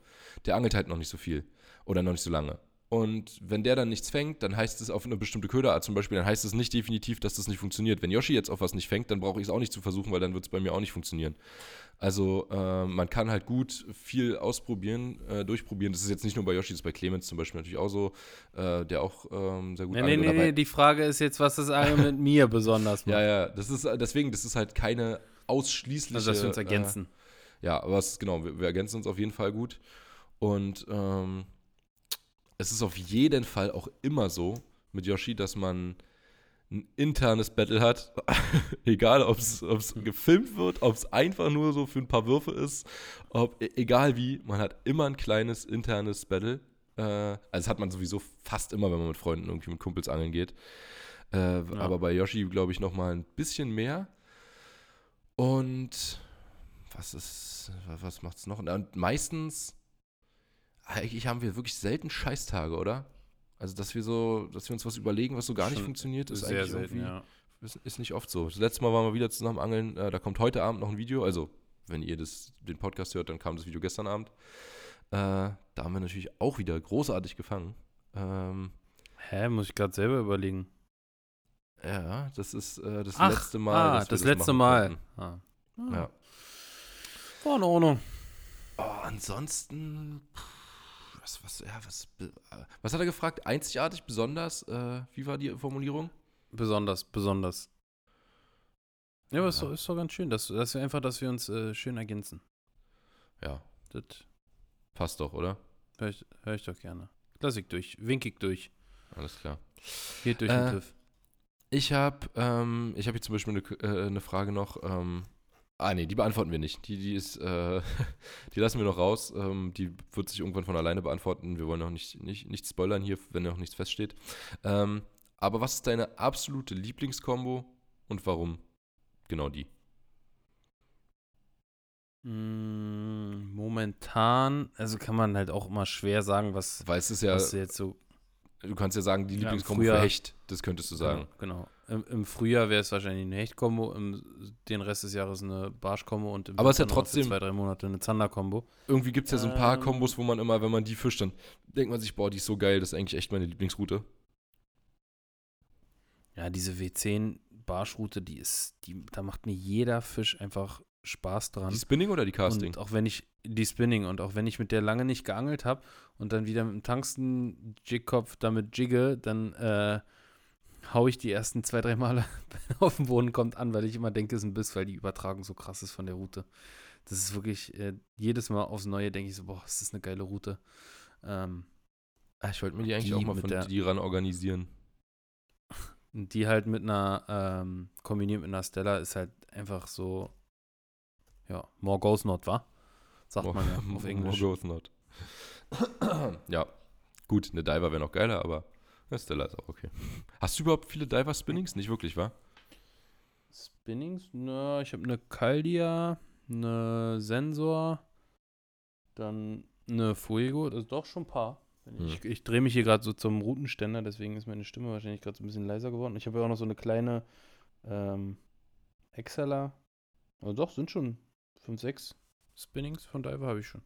der angelt halt noch nicht so viel oder noch nicht so lange. Und wenn der dann nichts fängt, dann heißt es auf eine bestimmte Köderart zum Beispiel, dann heißt es nicht definitiv, dass das nicht funktioniert. Wenn Yoshi jetzt auf was nicht fängt, dann brauche ich es auch nicht zu versuchen, weil dann wird es bei mir auch nicht funktionieren. Also äh, man kann halt gut viel ausprobieren, äh, durchprobieren. Das ist jetzt nicht nur bei Yoshi, das ist bei Clemens zum Beispiel natürlich auch so, äh, der auch ähm, sehr gut Nee, nee, nee, nee, die Frage ist jetzt, was das Angeln mit mir besonders macht. Ja, ja, das ist deswegen, das ist halt keine ausschließliche. Also, dass wir uns Äh, ergänzen. ja, aber es ist genau, wir, wir ergänzen uns auf jeden Fall gut. Und ähm, es ist auf jeden Fall auch immer so mit Yoshi, dass man ein internes Battle hat. egal, ob es gefilmt wird, ob es einfach nur so für ein paar Würfe ist, ob, e- egal wie, man hat immer ein kleines internes Battle. Äh, also das hat man sowieso fast immer, wenn man mit Freunden irgendwie mit Kumpels angeln geht. Äh, Aber bei Yoshi, glaube ich, noch mal ein bisschen mehr. Und was ist, was macht's noch? Und meistens, eigentlich haben wir wirklich selten Scheißtage, oder? Also, dass wir so, dass wir uns was überlegen, was so gar nicht Schon funktioniert, ist eigentlich selten, irgendwie, ja. ist, ist nicht oft so. Das letzte Mal waren wir wieder zusammen angeln, äh, da kommt heute Abend noch ein Video, also, wenn ihr das, den Podcast hört, dann kam das Video gestern Abend. Äh, da haben wir natürlich auch wieder großartig gefangen. Ähm, Hä, muss ich gerade selber überlegen. ja, das ist äh, das Ach, letzte Mal. ah, wir das letzte Mal. Ah. Ja. War in Ordnung. Oh, ansonsten, pff, was, was, ja, was, äh, was hat er gefragt? Einzigartig, besonders? Äh, wie war die Formulierung? Besonders, besonders. Ja, aber ist, Ja. doch, ist doch ganz schön, dass, dass wir einfach, dass wir uns äh, schön ergänzen. Ja, Das passt doch, oder? höre ich, hör ich doch gerne. Lass ich durch, wink ich durch. Alles klar. Geht durch Äh, den TÜV. Ich habe ähm, ich hab hier zum Beispiel eine, äh, eine Frage noch. Ähm, ah, nee, die beantworten wir nicht. Die, die ist, äh, die lassen wir noch raus. Ähm, die wird sich irgendwann von alleine beantworten. Wir wollen noch nicht, nicht, nicht spoilern hier, wenn noch nichts feststeht. Ähm, aber was ist deine absolute Lieblingskombo und warum genau die? Mm, momentan, also kann man halt auch immer schwer sagen, was, Weil es ist ja, was jetzt so. Du kannst ja sagen, die Ja, Lieblingskombo für Hecht. Das könntest du sagen. Genau. genau. Im, Im Frühjahr wäre es wahrscheinlich eine Hecht-Kombo, den Rest des Jahres eine Barsch-Kombo und im Aber es ist ja trotzdem- zwei, drei Monate eine Zander-Kombo. Irgendwie gibt es ja so ein paar Ähm. Kombos, wo man immer, wenn man die fischt, dann denkt man sich, boah, die ist so geil, das ist eigentlich echt meine Lieblingsroute. Ja, diese W10, Barschroute, die ist, die, da macht mir jeder Fisch einfach Spaß dran. Die Spinning oder die Casting? Und auch wenn ich, die Spinning, und auch wenn ich mit der lange nicht geangelt habe und dann wieder mit dem Tungsten-Jigkopf damit jigge, dann äh, hau ich die ersten zwei, drei Male auf den Boden kommt an, weil ich immer denke, es ist ein Biss, weil die Übertragung so krass ist von der Route. Das ist wirklich, äh, jedes Mal aufs Neue denke ich so, boah, ist das eine geile Route. Ähm, Ah, ich wollte mir die eigentlich Die auch mal von der- die ran organisieren. die halt mit einer, ähm, kombiniert mit einer Stella ist halt einfach so, ja, more goes not, wa? Sagt man ja auf Englisch. More goes not. ja, gut, eine Diver wäre noch geiler, aber eine Stella ist auch okay. Hast du überhaupt viele Diver-Spinnings? Nicht wirklich, wa? Spinnings? Na, ich habe eine Caldia, eine Sensor, dann eine Fuego, das ist doch schon ein paar. Ich, ich drehe mich hier gerade so zum Routenständer, deswegen ist meine Stimme wahrscheinlich gerade so ein bisschen leiser geworden. Ich habe ja auch noch so eine kleine ähm, Exceller. Also doch, sind schon 5, 6 Spinnings von Diver habe ich schon.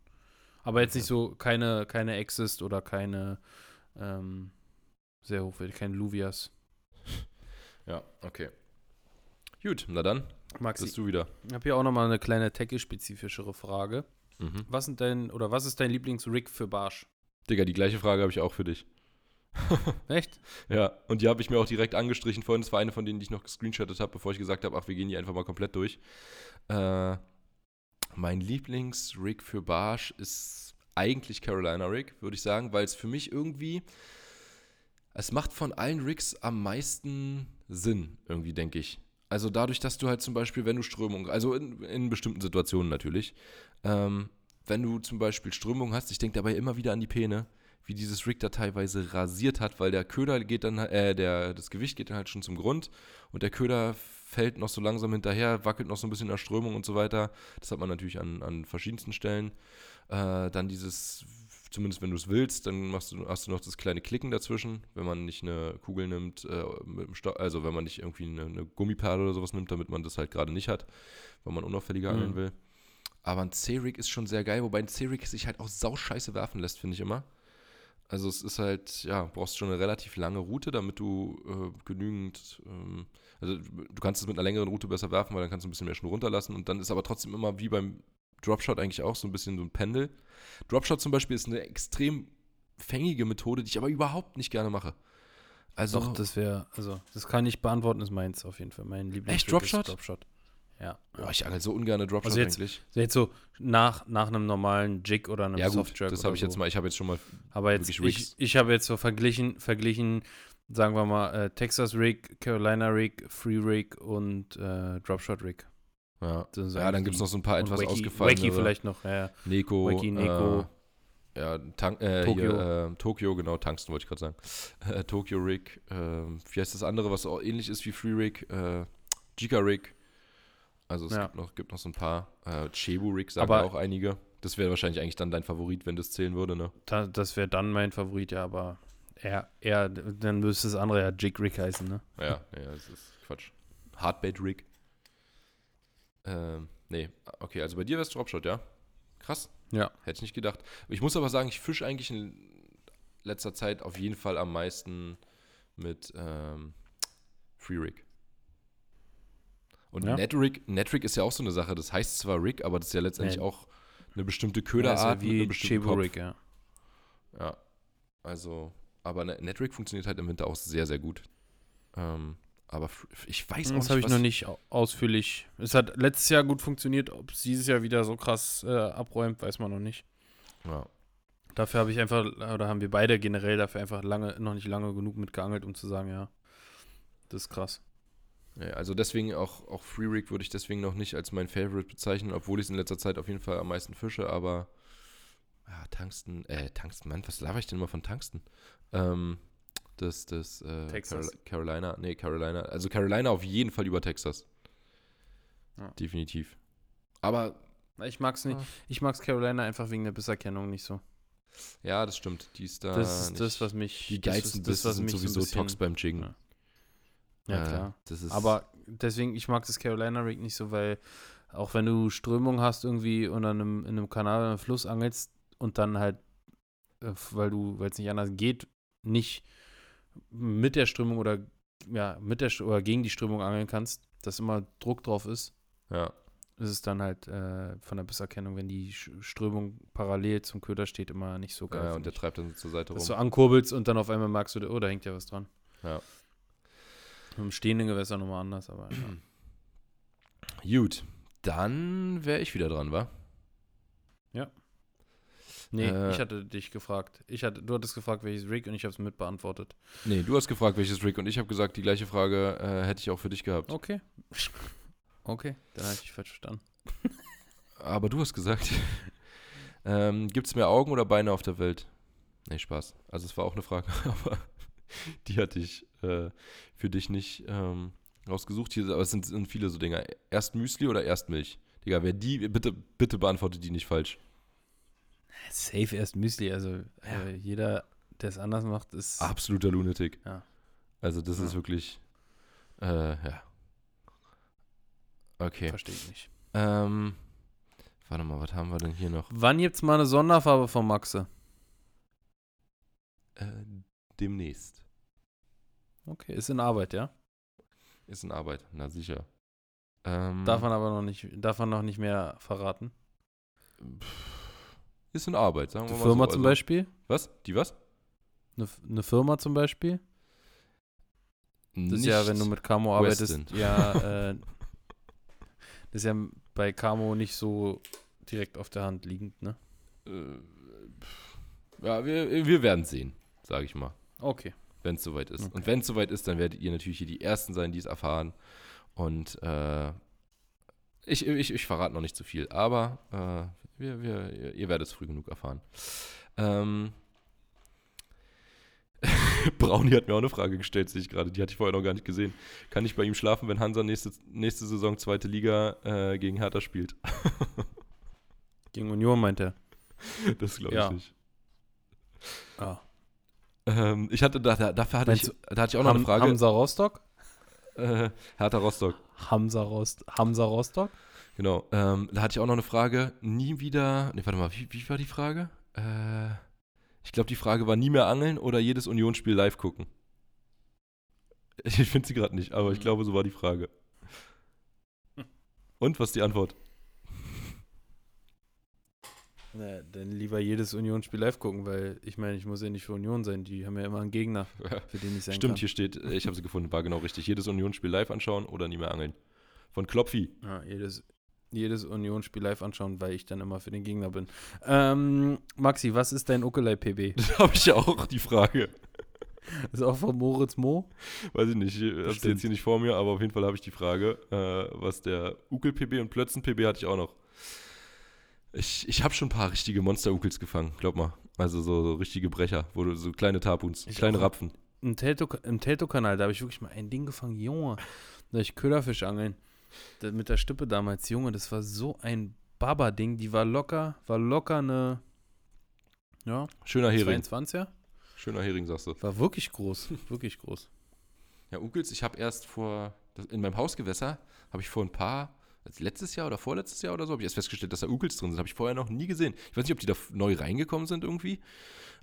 Aber jetzt nicht so, keine, keine Exist oder keine ähm, sehr hochwertig, keine Luvias. Ja, okay. Gut, na dann, Maxi, bist du wieder. ich habe hier auch nochmal eine kleine Tackle-spezifischere Frage. Mhm. Was sind dein, oder was ist dein Lieblingsrig für Barsch? Digga, die gleiche Frage habe ich auch für dich. Echt? Ja, und die habe ich mir auch direkt angestrichen vorhin. Das war eine von denen, die ich noch gescreenshottet habe, bevor ich gesagt habe, ach, wir gehen die einfach mal komplett durch. Äh, mein Lieblingsrig für Barsch ist eigentlich Carolina Rig, würde ich sagen, weil es für mich irgendwie, es macht von allen Rigs am meisten Sinn, irgendwie, denke ich. Also dadurch, dass du halt zum Beispiel, wenn du Strömung, also in, in bestimmten Situationen natürlich, ähm, wenn du zum Beispiel Strömung hast, ich denke dabei immer wieder an die Peene, wie dieses Rig da teilweise rasiert hat, weil der Köder geht dann, äh, der, das Gewicht geht dann halt schon zum Grund und der Köder fällt noch so langsam hinterher, wackelt noch so ein bisschen in der Strömung und so weiter. Das hat man natürlich an, an verschiedensten Stellen. Äh, dann dieses, zumindest wenn du es willst, dann machst du, hast du noch das kleine Klicken dazwischen, wenn man nicht eine Kugel nimmt, äh, also wenn man nicht irgendwie eine, eine Gummiperle oder sowas nimmt, damit man das halt gerade nicht hat, weil man unauffälliger Mhm. angeln will. Aber ein C-Rig ist schon sehr geil, wobei ein C-Rig sich halt auch sauscheiße werfen lässt, finde ich immer. Also es ist halt, ja, brauchst schon eine relativ lange Route, damit du äh, genügend, ähm, also du kannst es mit einer längeren Route besser werfen, weil dann kannst du ein bisschen mehr Schnur runterlassen und dann ist aber trotzdem immer wie beim Dropshot eigentlich auch so ein bisschen so ein Pendel. Dropshot zum Beispiel ist eine extrem fängige Methode, die ich aber überhaupt nicht gerne mache. Also, Doch, das wäre, also, das kann ich beantworten, ist meins auf jeden Fall. Mein Lieblingsrig Dropshot? ist Dropshot. Ja. boah, ich angel so ungern Dropshot Also jetzt- eigentlich. Also jetzt so nach, nach einem normalen Jig oder einem Ja gut, Softjerk das habe ich so. jetzt mal, ich habe jetzt schon mal, Aber jetzt, ich, ich habe jetzt so verglichen, verglichen, sagen wir mal, äh, Texas Rig, Carolina Rig, Free Rig und äh, Dropshot Rig. ja, ja dann gibt es noch so ein paar etwas Wacky, ausgefallene. Wacky vielleicht noch, ja. Neko, Wacky, Neko. Äh, ja, Tank, äh, Tokio. Hier, äh, Tokio, genau, Tungsten wollte ich gerade sagen. Äh, Tokyo Rig, äh, wie heißt das andere, was auch ähnlich ist wie Free Rig? Äh, Jika Rig. Also es Ja. gibt, noch, gibt noch so ein paar. Äh, Cebu Rig sagen Aber- auch einige. Das wäre wahrscheinlich eigentlich dann dein Favorit, wenn das zählen würde, ne? Da, das wäre dann mein Favorit, ja, aber eher, eher, dann müsste das andere ja Jig Rig heißen, ne? Ja, ja, das ist Quatsch. Hardbait Rig. Ähm, nee, okay, also bei dir wär's Dropshot, ja? Krass. Ja. Hätte ich nicht gedacht. Ich muss aber sagen, ich fische eigentlich in letzter Zeit auf jeden Fall am meisten mit ähm, Free Rig. Und Ja. Netrig, Netrig ist ja auch so eine Sache. Das heißt zwar Rig, aber das ist ja letztendlich Nee. auch eine bestimmte Ja, Köderart ja mit wie einem bestimmten. Rig, ja. Ja, also, aber ne- Netrig funktioniert halt im Winter auch sehr, sehr gut. Ähm, aber ich weiß auch Das habe ich noch nicht au- ausführlich. Es hat letztes Jahr gut funktioniert. Ob es dieses Jahr wieder so krass äh, abräumt, weiß man noch nicht. Ja, Dafür habe ich einfach, oder haben wir beide generell dafür einfach lange, noch nicht lange genug mitgeangelt, um zu sagen, ja, das ist krass. Ja, also deswegen auch, auch Free Rig würde ich deswegen noch nicht als mein Favorite bezeichnen, obwohl ich es in letzter Zeit auf jeden Fall am meisten fische, aber ja, Tungsten, äh, Tungsten, Mann, was laber ich denn immer von Tungsten? Ähm, das, das, äh, Texas. Carol- Carolina, nee, Carolina, also Carolina auf jeden Fall über Texas. Ja. Definitiv. Aber, Ich mag's nicht. Ah. Ich mag's Carolina einfach wegen der Bisserkennung nicht so. ja, das stimmt, die ist da das ist das, was mich. die das geilsten ist das, was sind so sowieso bisschen- Tox beim Jiggen. Ja. Ja, Äh, klar. Das ist, Aber deswegen, ich mag das Carolina Rig nicht so, weil auch wenn du Strömung hast irgendwie und an einem, in einem Kanal oder einem Fluss angelst und dann halt, äh, weil du, weil es nicht anders geht, nicht mit der Strömung oder ja, mit der oder gegen die Strömung angeln kannst, dass immer Druck drauf ist, Ja. ist es dann halt äh, von der Bisserkennung, wenn die Strömung parallel zum Köder steht, immer nicht so geil. ja und der treibt dann zur Seite rum. dass du ankurbelst und dann auf einmal merkst du, oh, da hängt ja was dran. Ja. Im stehenden Gewässer nochmal anders, aber ja. Gut, dann wäre ich wieder dran, wa? Nee, Äh. ich hatte dich gefragt. Ich hatte, du hattest gefragt, welches Rig und ich habe es mitbeantwortet. Nee, du hast gefragt, welches Rig und ich habe gesagt, die gleiche Frage äh, hätte ich auch für dich gehabt. Okay. Okay, dann habe ich dich falsch verstanden. Aber du hast gesagt, ähm, gibt es mehr Augen oder Beine auf der Welt? Nee, Spaß. Also es war auch eine Frage, aber die hatte ich äh, für dich nicht ähm, rausgesucht. Hier, aber es sind, sind viele so Dinger. Erst Müsli oder erst Milch? Digga, wer die, bitte, bitte beantwortet die nicht falsch. Safe erst Müsli, also Ja. äh, jeder, der es anders macht, ist. Absoluter Lunatic. Ja. Also das ist Ja. wirklich, äh, ja. Okay. Verstehe ich nicht. Ähm, warte mal, was haben wir denn hier noch? Wann gibt's mal eine Sonderfarbe von Maxe? Äh, demnächst. Okay, ist in Arbeit, ja? Ist in Arbeit, na sicher. Ähm, Darf man aber noch nicht, darf man noch nicht mehr verraten. Ist in Arbeit, sagen wir mal Firma so. zum Also- Beispiel? Was? Die was? Eine, eine Firma zum Beispiel? Das ist ja, wenn du mit Camo arbeitest, Westin. ja, äh, das ist ja bei Camo nicht so direkt auf der Hand liegend, ne? Äh, ja, wir, wir werden sehen, sage ich mal, Okay. wenn es soweit ist. Okay. Und wenn es soweit ist, dann werdet ihr natürlich hier die Ersten sein, die es erfahren. Und äh, ich, ich, ich verrate noch nicht zu viel, aber äh, wir, wir, ihr, werdet es früh genug erfahren. Ähm, Brauni hat mir auch eine Frage gestellt, sehe ich gerade. Die hatte ich vorher noch gar nicht gesehen. Kann ich bei ihm schlafen, wenn Hansa nächste, nächste Saison zweite Liga äh, gegen Hertha spielt? Gegen Union meint er. Das glaube ich Ja. nicht. Ah. Ähm, ich hatte, da, da, dafür hatte ich, da hatte ich auch noch eine Ham, Frage. Hamza Rostock? Äh, Hertha Rostock, Hamza, Rost, Hamza Rostock? Genau. Ähm, da hatte ich auch noch eine Frage. Nie wieder, ne, warte mal, wie, wie war die Frage? Äh, ich glaube, die Frage war nie mehr angeln oder jedes Unionsspiel live gucken. Ich finde sie gerade nicht, aber ich Mhm. glaube, so war die Frage. Und, was ist die Antwort? Na, dann lieber jedes Union-Spiel live gucken, weil ich meine, ich muss ja nicht für Union sein. Die haben ja immer einen Gegner, für den ich sein Stimmt, kann. hier steht, äh, ich habe sie gefunden, war genau richtig. Jedes Unionsspiel live anschauen oder nie mehr angeln. Von Klopfi. Ja, jedes, jedes Union-Spiel live anschauen, weil ich dann immer für den Gegner bin. Ähm, Maxi, was ist dein Ukulele-PB? Da habe ich ja auch die Frage. Ist auch von Moritz Mo? Weiß ich nicht, ich habe sie Bestimmt. jetzt hier nicht vor mir, aber auf jeden Fall habe ich die Frage, äh, was der Ukel-PB und Plötzen-PB hatte ich auch noch. Ich, ich habe schon ein paar richtige Monster-Ukels gefangen, glaub mal. Also so, so richtige Brecher, wo du so kleine Tapuns, Ich kleine auch. Rapfen. Im Telto- Im Telto-Kanal, da habe ich wirklich mal ein Ding gefangen, Junge. Da ich Köderfisch angeln. Mit der Stippe damals, Junge, das war so ein Baba-Ding. Die war locker, war locker eine, ja, Schöner Hering. 22er. Schöner Hering, sagst du. War wirklich groß, wirklich groß. Ja, Ukels, ich habe erst vor, in meinem Hausgewässer, habe ich vor ein paar, letztes Jahr oder vorletztes Jahr oder so, habe ich erst festgestellt, dass da Ukels drin sind. Habe ich vorher noch nie gesehen. Ich weiß nicht, ob die da neu reingekommen sind irgendwie.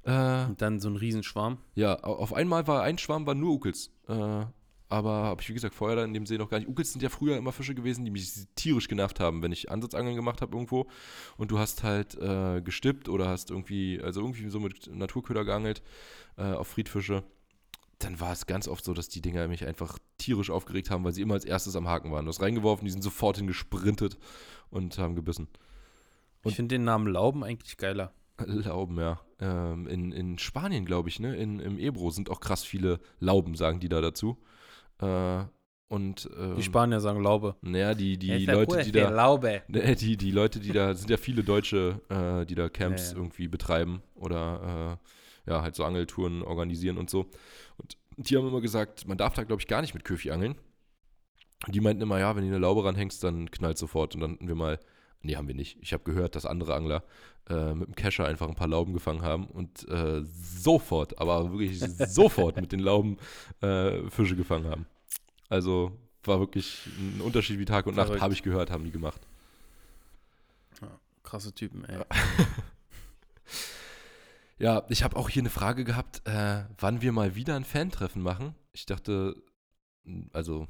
Äh, Und dann so ein Riesenschwarm. Ja, au- auf einmal war ein Schwarm, war nur Ukels. Äh, aber habe ich, wie gesagt, vorher da in dem See noch gar nicht. Ukels sind ja früher immer Fische gewesen, die mich tierisch genervt haben, wenn ich Ansatzangeln gemacht habe irgendwo und du hast halt äh, gestippt oder hast irgendwie, also irgendwie so mit Naturköder geangelt äh, auf Friedfische. Dann war es ganz oft so, dass die Dinger mich einfach tierisch aufgeregt haben, weil sie immer als erstes am Haken waren. Du hast reingeworfen, die sind sofort hingesprintet und haben gebissen. Und- ich finde den Namen Lauben eigentlich geiler. Lauben, ja. Ähm, in, in Spanien, glaube ich, ne, in, im Ebro sind auch krass viele Lauben, sagen die da dazu. Äh, und ähm, Die Spanier sagen Laube. naja, die, die Leute, die da, Laube. ne, die, die Leute, die da, sind ja viele Deutsche, äh, die da Camps Ja, ja. irgendwie betreiben oder äh, ja, halt so Angeltouren organisieren und so. Und die haben immer gesagt, man darf da, glaube ich, gar nicht mit Köfi angeln. Und die meinten immer, ja, wenn du eine Laube ranhängst, dann knallt sofort. Und dann hatten wir mal, nee, haben wir nicht. Ich habe gehört, dass andere Angler äh, mit dem Kescher einfach ein paar Lauben gefangen haben und äh, sofort, aber wirklich sofort mit den Lauben äh, Fische gefangen haben. Also war wirklich ein Unterschied wie Tag und Nacht, Verrückt. habe ich gehört, haben die gemacht. Krasse Typen, ey. Ja, ich habe auch hier eine Frage gehabt, äh, wann wir mal wieder ein Fan-Treffen machen. Ich dachte, also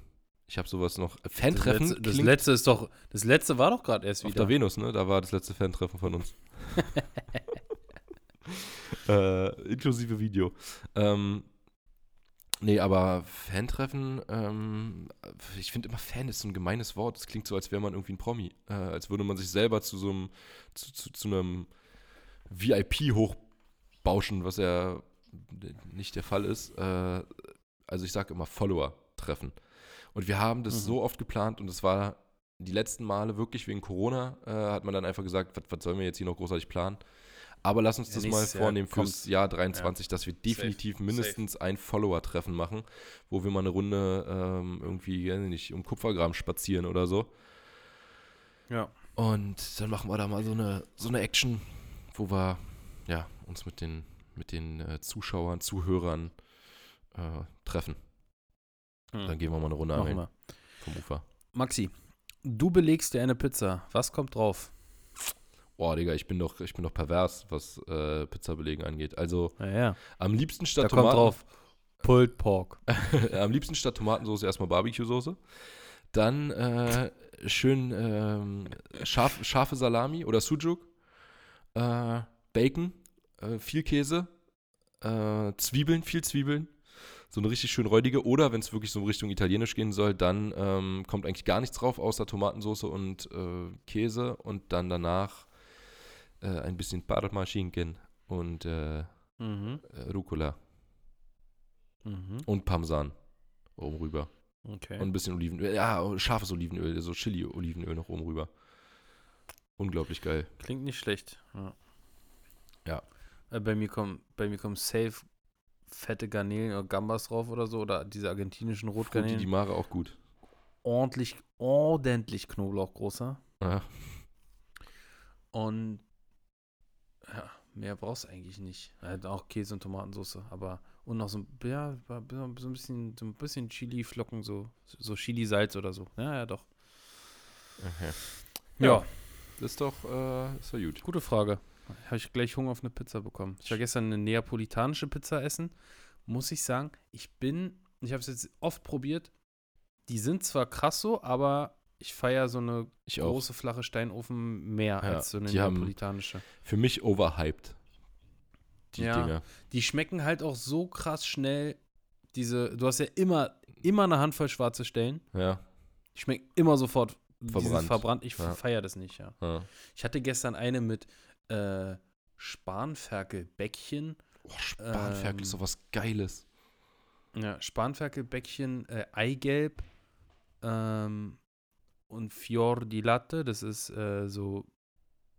ich habe sowas noch. Das Fantreffen letzte, das letzte ist doch, das letzte war doch gerade erst auf wieder. der Venus, ne? Da war das letzte Fan-Treffen von uns. äh, inklusive Video. Ähm, nee, aber Fan-Treffen, ähm, ich finde immer Fan ist so ein gemeines Wort. Das klingt so, als wäre man irgendwie ein Promi. Äh, als würde man sich selber zu so einem, zu, zu, zu einem VIP hochbauschen, was ja nicht der Fall ist. Äh, also ich sage immer Follower treffen. Und wir haben das Mhm. so oft geplant und es war die letzten Male wirklich wegen Corona, äh, hat man dann einfach gesagt, was, was sollen wir jetzt hier noch großartig planen? Aber lass uns Ja, das mal nächstes Jahr vornehmen fürs. Jahr 23, dass wir definitiv mindestens ein Follower-Treffen machen, wo wir mal eine Runde ähm, irgendwie, nicht, um Kupfergraben spazieren oder so. Ja. Und dann machen wir da mal so eine, so eine Action, wo wir ja, uns mit den, mit den äh, Zuschauern, Zuhörern äh, treffen. Hm. Dann gehen wir mal eine Runde Machen angeln wir. vom Ufer. Maxi, du belegst dir eine Pizza. Was kommt drauf? Boah, Digga, ich bin doch, ich bin doch pervers, was äh, Pizzabelegen angeht. Also Ja, ja. am liebsten Da statt kommt Tomaten, drauf Pulled Pork. am liebsten statt Tomatensauce erstmal Barbecue-Soße. Dann äh, schön ähm, scharf, scharfe Salami oder Sujuk. Äh, Bacon, äh, viel Käse, äh, Zwiebeln, viel Zwiebeln. So eine richtig schön räudige. Oder wenn es wirklich so in Richtung Italienisch gehen soll, dann ähm, kommt eigentlich gar nichts drauf, außer Tomatensauce und äh, Käse. Und dann danach äh, ein bisschen Parmaschinken und äh, Mhm. äh, Rucola Mhm. und Parmesan oben rüber. Okay. Und ein bisschen Olivenöl. Ja, scharfes Olivenöl, so Chili-Olivenöl noch oben rüber. Unglaublich geil. Klingt nicht schlecht. Ja. Ja. Äh, bei mir kommen, bei mir kommen safe fette Garnelen oder Gambas drauf oder so oder diese argentinischen Rotgarnelen. die Mare auch gut. ordentlich, ordentlich Knoblauch großer. Ja. Und ja, mehr brauchst du eigentlich nicht. Halt auch Käse und Tomatensauce, aber und noch so, ein- ja, so ein bisschen, so ein bisschen Chili-Flocken, so, so Chili-Salz oder so. Ja, ja, doch. Okay. Ja, Das ist doch, äh, ist doch gut. gute Frage. Habe ich gleich Hunger auf eine Pizza bekommen. Ich war gestern eine neapolitanische Pizza essen. Muss ich sagen, ich bin, ich habe es jetzt oft probiert. Die sind zwar krass so, aber ich feiere so eine Ich auch. große flache Steinofen mehr Ja, als so eine neapolitanische. Für mich overhyped. Die Ja. Dinger. Die schmecken halt auch so krass schnell. Diese, du hast ja immer, immer eine Handvoll schwarze Stellen. Ja. Die schmecken immer sofort Verbrannt. verbrannt. Ich Ja. feiere das nicht, ja. ja. Ich hatte gestern eine mit äh, Spanferkelbäckchen. Oh, Spanferkel Ähm, ist sowas Geiles. Ja, Spanferkelbäckchen, äh, Eigelb ähm, und Fior di Latte. Das ist äh, so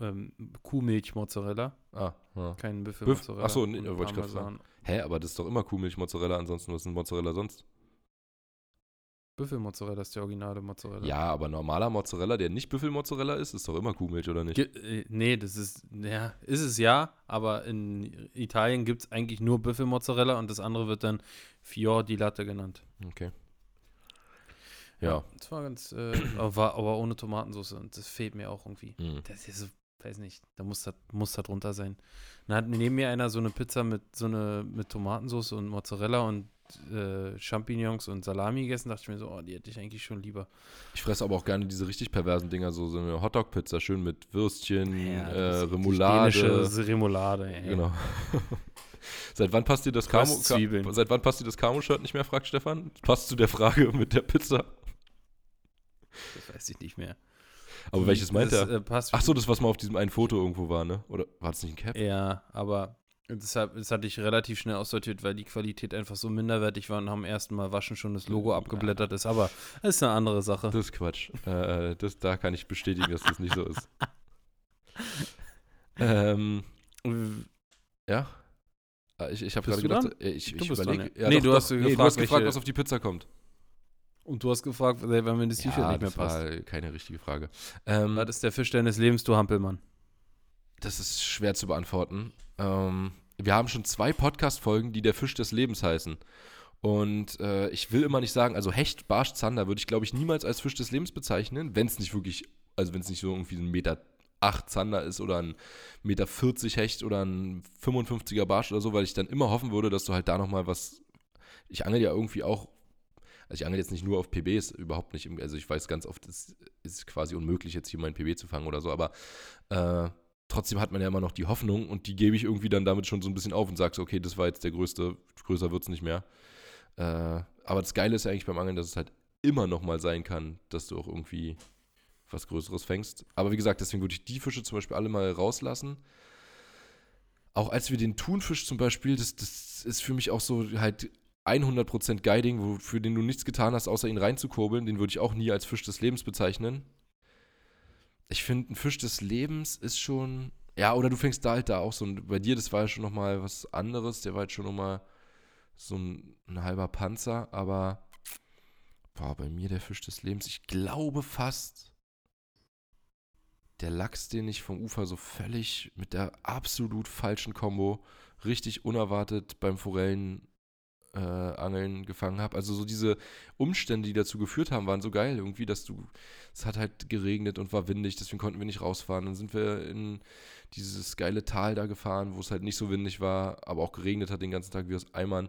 ähm, Kuhmilch-Mozzarella. Ah, ja. Kein Büff- Büffelmozzarella. ach so, nee, wollte ich grad Parmesan. Hä, aber das ist doch immer Kuhmilch-Mozzarella, ansonsten, was ist ein Mozzarella sonst? Büffelmozzarella ist der originale Mozzarella. Ja, aber normaler Mozzarella, der nicht Büffelmozzarella ist, ist doch immer Kuhmilch, oder nicht? Ge äh, nee, das ist, ja, ist es ja, aber in Italien gibt es eigentlich nur Büffelmozzarella und das andere wird dann Fior di Latte genannt. Okay. Ja. Das war ganz, äh, aber, war, aber ohne Tomatensauce und das fehlt mir auch irgendwie. Mhm. Das ist so, weiß nicht, da muss das, muss das drunter sein. Dann hat neben mir einer so eine Pizza mit so eine mit Tomatensauce und Mozzarella und äh, Champignons und Salami gegessen, dachte ich mir so, oh, die hätte ich eigentlich schon lieber. Ich fresse aber auch gerne diese richtig perversen Dinger, so, so eine Hotdog-Pizza, schön mit Würstchen, Ja, äh, Remoulade. Remoulade, ey. Genau. seit wann passt dir das Camo. Ka seit wann passt dir das Camo-Shirt nicht mehr, fragt Stefan? Passt zu der Frage mit der Pizza. Das weiß ich nicht mehr. Aber welches meint das, er? Äh, Ach so, das, was mal auf diesem einen Foto irgendwo war, ne? Oder war das nicht ein Cap? Ja, aber deshalb, das hatte ich relativ schnell aussortiert, weil die Qualität einfach so minderwertig war und am ersten Mal waschen schon das Logo abgeblättert ist. Aber das ist eine andere Sache. Das ist Quatsch. äh, das, da kann ich bestätigen, dass das nicht so ist. ähm, ja? Ah, Ich, ich habe gerade gedacht, äh, ich, ich überlege. ja. Nee, du hast gefragt, du hast gefragt, welche- was auf die Pizza kommt. Und du hast gefragt, äh, wann mir das T-Shirt nicht mehr das passt. keine richtige Frage. Ähm, Was ist der Fisch deines Lebens, du Hampelmann? Das ist schwer zu beantworten. Ähm, wir haben schon zwei Podcast-Folgen, die der Fisch des Lebens heißen. Und äh, ich will immer nicht sagen, also Hecht, Barsch, Zander würde ich, glaube ich, niemals als Fisch des Lebens bezeichnen, wenn es nicht wirklich, also wenn es nicht so irgendwie ein Meter 8 Zander ist oder ein Meter 40 Hecht oder ein 55er Barsch oder so, weil ich dann immer hoffen würde, dass du halt da nochmal was, ich angel ja irgendwie auch Also ich angel jetzt nicht nur auf PBs, überhaupt nicht. Also ich weiß ganz oft, es ist quasi unmöglich, jetzt hier meinen PB zu fangen oder so, aber äh, trotzdem hat man ja immer noch die Hoffnung und die gebe ich irgendwie dann damit schon so ein bisschen auf und sage so, okay, das war jetzt der größte, größer wird es nicht mehr. Äh, aber das Geile ist ja eigentlich beim Angeln, dass es halt immer noch mal sein kann, dass du auch irgendwie was Größeres fängst. Aber wie gesagt, deswegen würde ich die Fische zum Beispiel alle mal rauslassen. Auch als wir den Thunfisch zum Beispiel, das, das ist für mich auch so halt 100% Guiding, für den du nichts getan hast, außer ihn reinzukurbeln. Den würde ich auch nie als Fisch des Lebens bezeichnen. Ich finde, ein Fisch des Lebens ist schon. Ja, oder du fängst da halt da auch so. Und bei dir, das war ja schon nochmal was anderes. Der war halt schon nochmal so ein, ein halber Panzer. Aber boah, bei mir der Fisch des Lebens. Ich glaube fast, der Lachs, den ich vom Ufer so völlig mit der absolut falschen Kombo richtig unerwartet beim Forellen äh, Angeln gefangen habe. Also so diese Umstände, die dazu geführt haben, waren so geil irgendwie, dass du, es hat halt geregnet und war windig, deswegen konnten wir nicht rausfahren. Dann sind wir in dieses geile Tal da gefahren, wo es halt nicht so windig war, aber auch geregnet hat den ganzen Tag wie aus Eimern.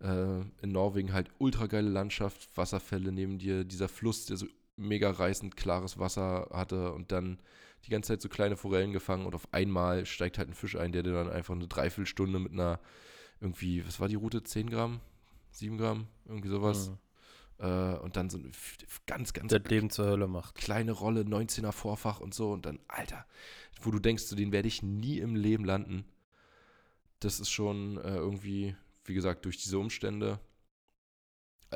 Äh, in Norwegen halt ultra geile Landschaft, Wasserfälle neben dir, dieser Fluss, der so mega reißend klares Wasser hatte und dann die ganze Zeit so kleine Forellen gefangen und auf einmal steigt halt ein Fisch ein, der dir dann einfach eine Dreiviertelstunde mit einer irgendwie, was war die Route? 10 Gramm? 7 Gramm? Irgendwie sowas. Mhm. Äh, und dann so eine ganz, ganz das Leben zur Hölle macht. Kleine Rolle, 19er Vorfach und so. Und dann, Alter, wo du denkst, so, den werde ich nie im Leben landen. Das ist schon äh, irgendwie, wie gesagt, durch diese Umstände.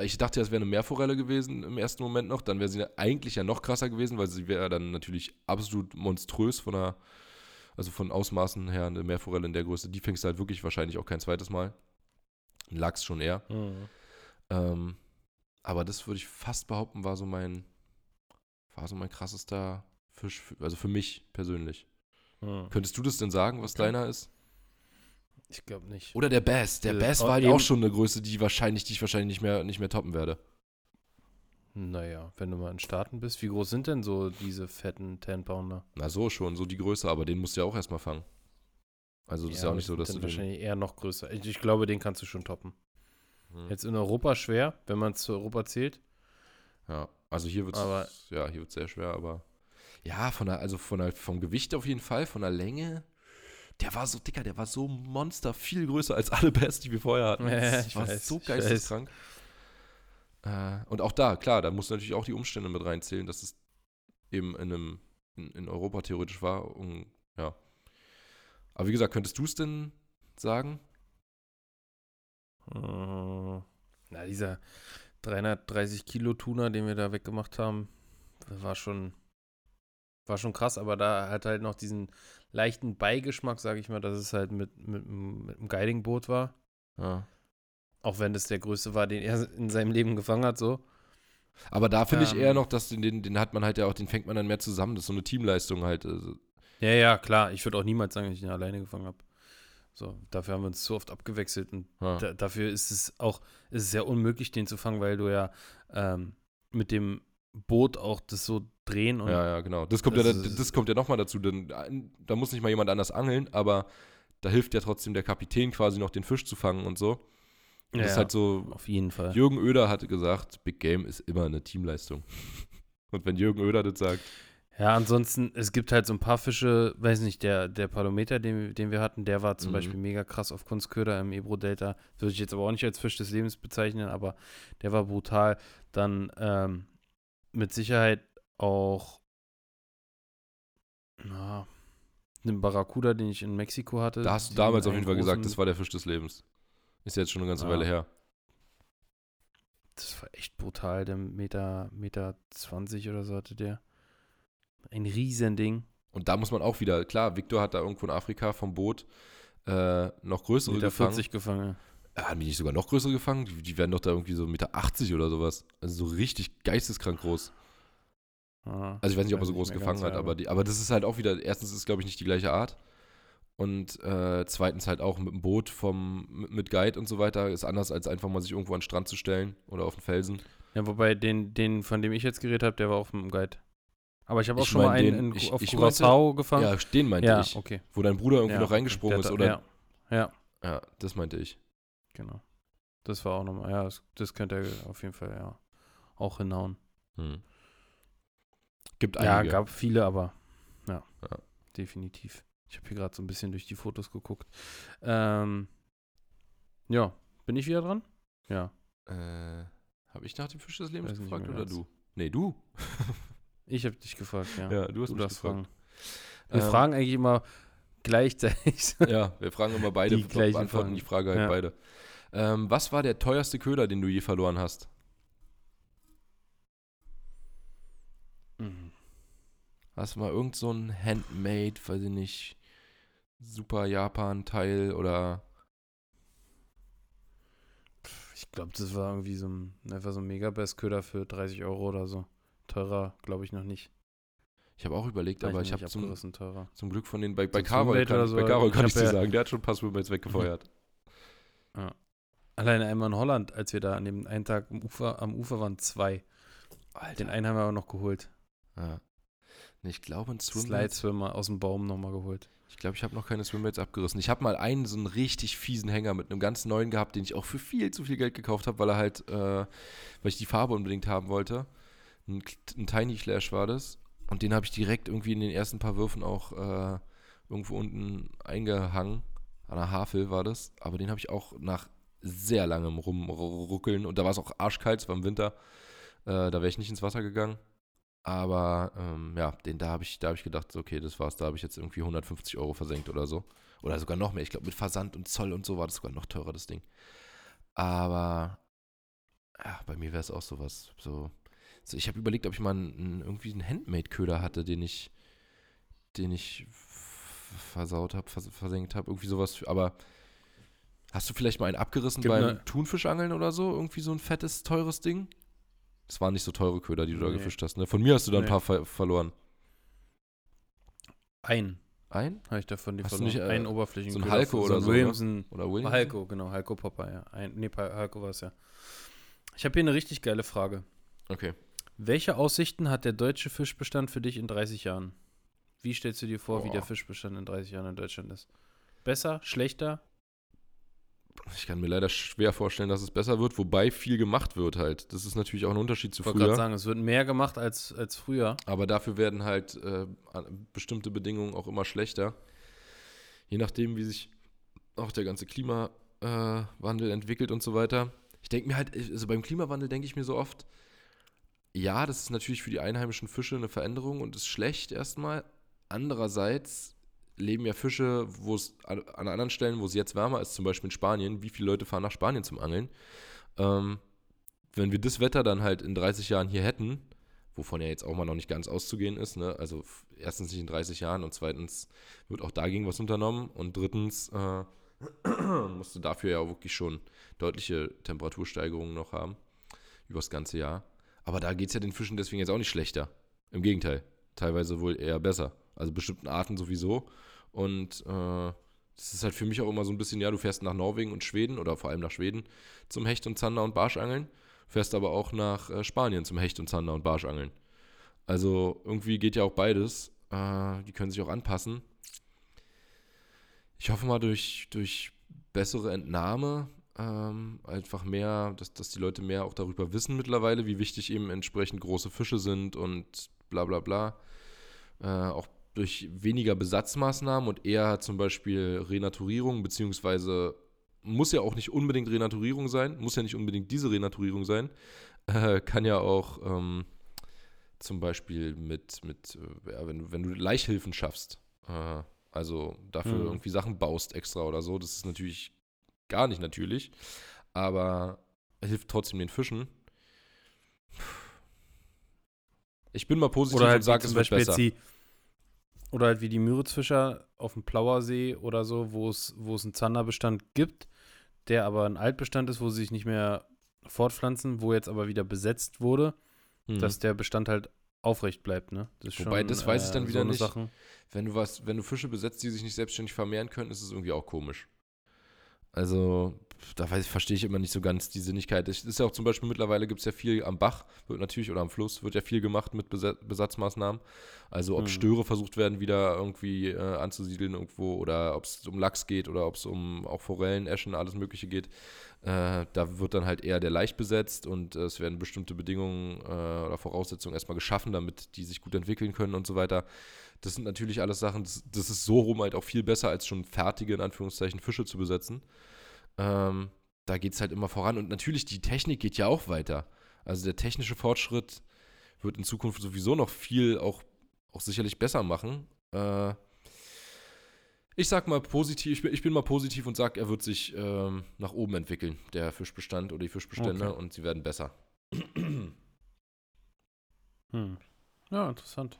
Ich dachte, es wäre eine Meerforelle gewesen im ersten Moment noch. Dann wäre sie eigentlich ja noch krasser gewesen, weil sie wäre dann natürlich absolut monströs von der also von Ausmaßen her eine Meerforelle in der Größe, die fängst du halt wirklich wahrscheinlich auch kein zweites Mal. Ein Lachs schon eher. Mhm. Ähm, aber das würde ich fast behaupten, war so mein, war so mein krassester Fisch, also für mich persönlich. Mhm. Könntest du das denn sagen, was okay. deiner ist? Ich glaube nicht. Oder der Bass. Der äh, Bass war halt auch schon eine Größe, die wahrscheinlich, die ich wahrscheinlich nicht mehr, nicht mehr toppen werde. Naja, wenn du mal in Staaten bist, wie groß sind denn so diese fetten Ten-Pounder? Na so schon, so die Größe, aber den musst du ja auch erstmal fangen. Also das ja, ist ja auch nicht so, dass du. Den wahrscheinlich eher noch größer. Ich, ich, glaube, den kannst du schon toppen. Hm. Jetzt in Europa schwer, wenn man es zu Europa zählt. Ja, also hier wird es ja, hier wird's sehr schwer, aber ja, von der, also von der, vom Gewicht auf jeden Fall, von der Länge. Der war so dicker, der war so monster, viel größer als alle Bass, die wir vorher hatten. Ja, das war weiß, so geisteskrank. Äh, und auch da, klar, da muss natürlich auch die Umstände mit reinzählen, dass es eben in einem in, in Europa theoretisch war. Und, ja. Aber wie gesagt, könntest du es denn sagen? Äh, na, dieser 330 Kilo Tuna, den wir da weggemacht haben, war schon, war schon krass, aber da hat halt noch diesen leichten Beigeschmack, sage ich mal, dass es halt mit, mit, mit einem Guiding-Boot war. Ja. Auch wenn das der größte war, den er in seinem Leben gefangen hat, so. Aber da finde ähm, ich eher noch, dass den, den, den, hat man halt ja auch, den fängt man dann mehr zusammen. Das ist so eine Teamleistung halt. Also. Ja, ja, klar. Ich würde auch niemals sagen, dass ich ihn alleine gefangen habe. So, dafür haben wir uns so oft abgewechselt und ja. da, dafür ist es auch, ist es sehr unmöglich, den zu fangen, weil du ja ähm, mit dem Boot auch das so drehen und. Ja, ja, genau. Das kommt das ja, das, das kommt ja nochmal dazu. Denn, da muss nicht mal jemand anders angeln, aber da hilft ja trotzdem der Kapitän quasi noch den Fisch zu fangen und so. Und ja, das ist halt so. Auf jeden Fall. Jürgen Oeder hatte gesagt, Big Game ist immer eine Teamleistung. Und wenn Jürgen Oeder das sagt. Ja, ansonsten, es gibt halt so ein paar Fische, weiß nicht, der, der Palometer, den, den wir hatten, der war zum mhm. Beispiel mega krass auf Kunstköder im Ebro-Delta. Würde ich jetzt aber auch nicht als Fisch des Lebens bezeichnen, aber der war brutal. Dann ähm, mit Sicherheit auch na, einen Barracuda, den ich in Mexiko hatte. Da hast du damals auf jeden Fall gesagt, das war der Fisch des Lebens. Ist jetzt schon eine ganze ja. Weile her. Das war echt brutal, der Meter, Meter 20 oder so hatte der. Ein Riesending. Und da muss man auch wieder, klar, Victor hat da irgendwo in Afrika vom Boot äh, noch größere Meter gefangen. 40 gefangen. Ja, haben die nicht sogar noch größere gefangen? Die, die werden doch da irgendwie so Meter 80 oder sowas. Also so richtig geisteskrank groß. Ah, also ich weiß nicht, ob er so groß gefangen hat, aber, die, aber das ist halt auch wieder, erstens ist es, glaube ich, nicht die gleiche Art. Und äh, zweitens halt auch mit dem Boot vom, mit Guide und so weiter ist anders, als einfach mal sich irgendwo an den Strand zu stellen oder auf den Felsen. Ja, wobei den, den von dem ich jetzt geredet habe, der war auch mit dem Guide. Aber ich habe auch ich schon mal einen in, ich, auf ich Curaçao gefangen. Ja, den meinte ja, ich. Okay. Wo dein Bruder irgendwie ja, noch reingesprungen ist, oder? Ja. ja. Ja, das meinte ich. Genau. Das war auch nochmal, ja, das, das könnte er auf jeden Fall, ja, auch hinhauen. Hm. Gibt Ja, einige. gab viele, aber ja, Ja. definitiv. Ich habe hier gerade so ein bisschen durch die Fotos geguckt. Ähm, ja, bin ich wieder dran? Ja. Äh, habe ich nach dem Fisch des Lebens gefragt oder ganz. du? Nee, du. Ich habe dich gefragt, ja. Ja, du hast du mich gefragt. fragen. Wir Ähm, fragen eigentlich immer gleichzeitig. Ja, wir fragen immer beide, Die gleichen beantworten Fragen. die Frage halt Ja. beide. Ähm, was war der teuerste Köder, den du je verloren hast? Mhm. Hast du mal irgend so ein Handmade, weiß ich nicht, super Japan-Teil oder Ich glaube, das war irgendwie so ein, einfach so ein Megabest-Köder für 30 Euro oder so. Teurer, glaube ich noch nicht. ich habe auch überlegt, aber ich habe zum, zum Glück von den, bei, bei Carol kann, ich- so, bei Carol ich kann ich hab dir ja- sagen, der hat schon ein paar Swimmates weggefeuert. Alleine einmal in Holland, als wir da an dem einen Tag am Ufer, am Ufer waren, zwei. Den einen haben wir aber noch geholt. Ja. Nee, ich glaube, ein Swimmer aus dem Baum nochmal geholt. Ich glaube, ich habe noch keine Swimblades abgerissen. Ich habe mal einen so einen richtig fiesen Hänger mit einem ganz neuen gehabt, den ich auch für viel zu viel Geld gekauft habe, weil er halt, äh, weil ich die Farbe unbedingt haben wollte. Ein, ein Tiny Flash war das. Und den habe ich direkt irgendwie in den ersten paar Würfen auch äh, irgendwo unten eingehangen. An der Havel war das. Aber den habe ich auch nach sehr langem Rumruckeln und da war es auch arschkalt, es war im Winter. Äh, da wäre ich nicht ins Wasser gegangen. Aber ähm, ja, den da habe ich, da habe ich gedacht, okay, das war's, da habe ich jetzt irgendwie 150 Euro versenkt oder so. Oder sogar noch mehr. Ich glaube, mit Versand und Zoll und so war das sogar noch teurer, das Ding. Aber ja, bei mir wäre es auch sowas. So, so ich habe überlegt, ob ich mal einen, irgendwie einen Handmade-Köder hatte, den ich, den ich versaut habe, vers versenkt habe, irgendwie sowas. Für, aber hast du vielleicht mal einen abgerissen Gibt beim ne- Thunfischangeln oder so? Irgendwie so ein fettes, teures Ding? Das waren nicht so teure Köder, die du da Nee. gefischt hast. Ne? Von mir hast du da ein Nee. paar ver verloren. Ein Ein? habe ich davon die Hast verloren. nicht, äh, Einen Oberflächen. so ein Halko oder so? Williamson. Oder William? Halko, genau. Halko Popper, ja. Ein, nee, Halko war es ja. Ich habe hier eine richtig geile Frage. Okay. Welche Aussichten hat der deutsche Fischbestand für dich in 30 Jahren? Wie stellst du dir vor, wie Boah. der Fischbestand in 30 Jahren in Deutschland ist? Besser, schlechter? Ich kann mir leider schwer vorstellen, dass es besser wird, wobei viel gemacht wird halt. Das ist natürlich auch ein Unterschied zu Ich wollte gerade früher. sagen, es wird mehr gemacht als, als früher. Aber dafür werden halt äh, bestimmte Bedingungen auch immer schlechter. Je nachdem, wie sich auch der ganze Klimawandel äh, entwickelt und so weiter. Ich denke mir halt, also beim Klimawandel denke ich mir so oft, ja, das ist natürlich für die einheimischen Fische eine Veränderung und ist schlecht erstmal. Andererseits leben ja Fische, wo es an, an anderen Stellen, wo es jetzt wärmer ist, zum Beispiel in Spanien, wie viele Leute fahren nach Spanien zum Angeln? Ähm, wenn wir das Wetter dann halt in 30 Jahren hier hätten, wovon ja jetzt auch mal noch nicht ganz auszugehen ist, ne? also erstens nicht in 30 Jahren und zweitens wird auch dagegen was unternommen und drittens äh, musst du dafür ja auch wirklich schon deutliche Temperatursteigerungen noch haben, über das ganze Jahr. Aber da geht es ja den Fischen deswegen jetzt auch nicht schlechter. Im Gegenteil, teilweise wohl eher besser. Also bestimmten Arten sowieso. Und äh, das ist halt für mich auch immer so ein bisschen, ja, du fährst nach Norwegen und Schweden oder vor allem nach Schweden zum Hecht und Zander und Barschangeln, fährst aber auch nach äh, Spanien zum Hecht und Zander und Barschangeln. Also irgendwie geht ja auch beides. Äh, die können sich auch anpassen. Ich hoffe mal durch, durch bessere Entnahme, ähm, einfach mehr, dass, dass die Leute mehr auch darüber wissen mittlerweile, wie wichtig eben entsprechend große Fische sind und bla bla bla. Äh, auch durch weniger Besatzmaßnahmen und eher zum Beispiel Renaturierung, beziehungsweise muss ja auch nicht unbedingt Renaturierung sein, muss ja nicht unbedingt diese Renaturierung sein, äh, kann ja auch ähm, zum Beispiel mit, mit äh, wenn, du- wenn du Laichhilfen schaffst, äh, also dafür Mhm. irgendwie Sachen baust extra oder so, das ist natürlich gar nicht natürlich, aber hilft trotzdem den Fischen. Ich bin mal positiv Oder halt und sage, es wird Beispiel besser. jetzt die, oder halt wie die Müritzfischer auf dem Plauersee oder so, wo es, wo es einen Zanderbestand gibt, der aber ein Altbestand ist, wo sie sich nicht mehr fortpflanzen, wo jetzt aber wieder besetzt wurde, Hm. dass der Bestand halt aufrecht bleibt, ne? Das Wobei, das weiß ich dann wieder eine nicht. Sachen. Wenn du was, wenn du Fische besetzt, die sich nicht selbstständig vermehren können, ist es irgendwie auch komisch. Also, da weiß, verstehe ich immer nicht so ganz die Sinnigkeit. Es ist ja auch zum Beispiel mittlerweile gibt es ja viel am Bach, wird natürlich, oder am Fluss, wird ja viel gemacht mit Besa- Besatzmaßnahmen. Also ob Mhm. Störe versucht werden, wieder irgendwie äh, anzusiedeln irgendwo, oder ob es um Lachs geht, oder ob es um auch Forellen, Eschen, alles Mögliche geht. Äh, da wird dann halt eher der leicht besetzt und äh, es werden bestimmte Bedingungen äh, oder Voraussetzungen erstmal geschaffen, damit die sich gut entwickeln können und so weiter. Das sind natürlich alles Sachen, das, das ist so rum halt auch viel besser, als schon fertige, in Anführungszeichen, Fische zu besetzen. Ähm, da geht es halt immer voran. Und natürlich, die Technik geht ja auch weiter. Also der technische Fortschritt wird in Zukunft sowieso noch viel auch, auch sicherlich besser machen. Äh, ich sag mal positiv, ich bin, ich bin mal positiv und sag, er wird sich ähm, nach oben entwickeln, der Fischbestand oder die Fischbestände, Okay. und sie werden besser. Hm. Ja, interessant.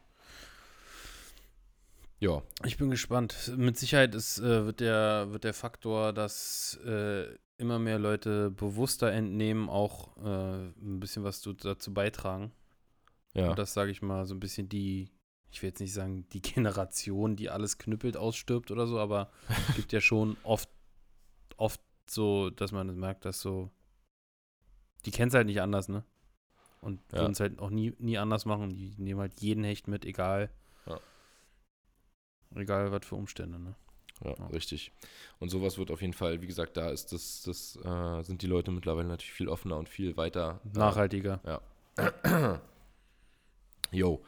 Ja, Ich bin gespannt. Mit Sicherheit ist, äh, wird, der, wird der Faktor, dass äh, immer mehr Leute bewusster entnehmen, auch äh, ein bisschen was zu, dazu beitragen. ja. Und das sage ich mal so ein bisschen die, ich will jetzt nicht sagen, die Generation, die alles knüppelt, ausstirbt oder so, aber es gibt ja schon oft, oft so, dass man merkt, dass so, die kennen es halt nicht anders, ne? Und Ja. würden es halt auch nie, nie anders machen. Die nehmen halt jeden Hecht mit, egal. Ja. Egal, was für Umstände, ne? Ja, Ja. richtig. Und sowas wird auf jeden Fall, wie gesagt, da ist das, das äh, sind die Leute mittlerweile natürlich viel offener und viel weiter. äh, Nachhaltiger. Jo.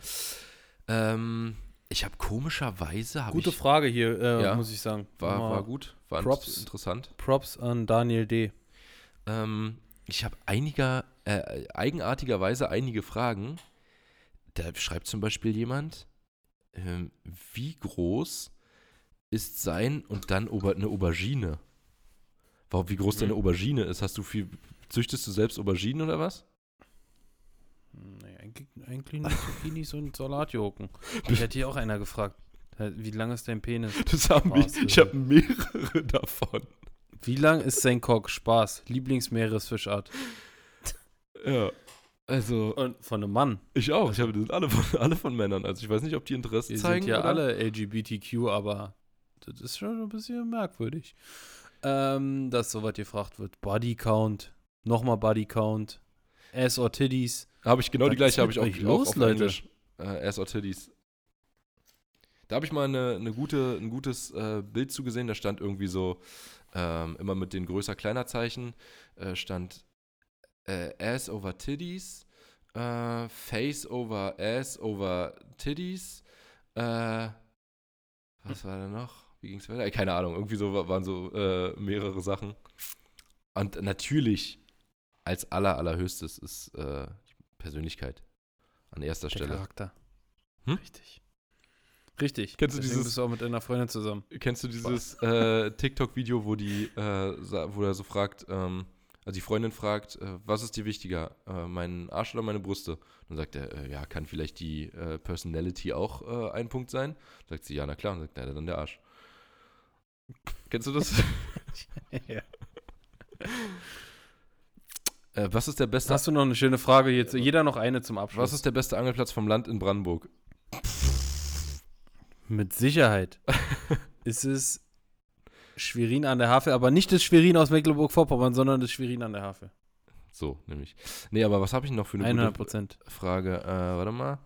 Ähm, ich habe komischerweise, habe Gute ich, Frage hier, äh, Ja. muss ich sagen. war, war gut, war Props. interessant. Props an Daniel D. Ähm, ich habe einiger, äh, eigenartigerweise einige Fragen. Da schreibt zum Beispiel jemand, ähm, wie groß ist sein und dann eine Aubergine? Warum, wie groß deine Aubergine ist? Hast du viel, züchtest du selbst Auberginen oder was? Nee, eigentlich, eigentlich nicht Zucchinis und Salatjoken. Ich hätte hier auch einer gefragt. Wie lang ist dein Penis? Das haben Spaß, ich, ich habe mehrere davon. Wie lang ist sein Cock? Spaß. Lieblingsmeeresfischart. Ja, also Und von einem Mann. ich auch. Ich habe die sind alle von, alle von Männern. Also ich weiß nicht, ob die Interesse Wir zeigen. sind ja oder? alle LGBTQ, aber das ist schon ein bisschen merkwürdig. Ähm, dass so was gefragt wird. Body Count. Nochmal Body Count. Ass or Titties. Habe ich genau Was die gleiche, habe ich auch, auch los, auf Leute? Englisch. Äh, Ass or Titties. Da habe ich mal eine, eine gute, ein gutes äh, Bild zugesehen, da stand irgendwie so, ähm, immer mit den größer-kleiner Zeichen, äh, stand äh, Ass over Titties, äh, Face over Ass over Titties, äh, was war da noch? Wie ging es weiter? Äh, Keine Ahnung, irgendwie so wa- waren so äh, mehrere Sachen. Und natürlich, als aller, allerhöchstes ist äh, die Persönlichkeit an erster Der Stelle. Charakter. Hm? Richtig. Richtig. Kennst du Deswegen dieses- bist du auch mit deiner Freundin zusammen. Kennst du dieses äh, TikTok-Video, wo die, äh, wo er so fragt, ähm, also die Freundin fragt, äh, was ist dir wichtiger, äh, mein Arsch oder meine Brüste? Dann sagt er, äh, ja, kann vielleicht die äh, Personality auch äh, ein Punkt sein? Sagt sie, ja, na klar. Und sagt, na, dann der Arsch. Kennst du das? ja. äh, was ist der beste, Hast du noch eine schöne Frage jetzt? Jeder noch eine zum Abschluss. was ist der beste Angelplatz vom Land in Brandenburg? Mit Sicherheit ist es Schwerin an der Havel, aber nicht das Schwerin aus Mecklenburg-Vorpommern, sondern das Schwerin an der Havel. So, nämlich. Nee, aber was habe ich noch für eine 100 gute Prozent. Frage? Äh, warte mal.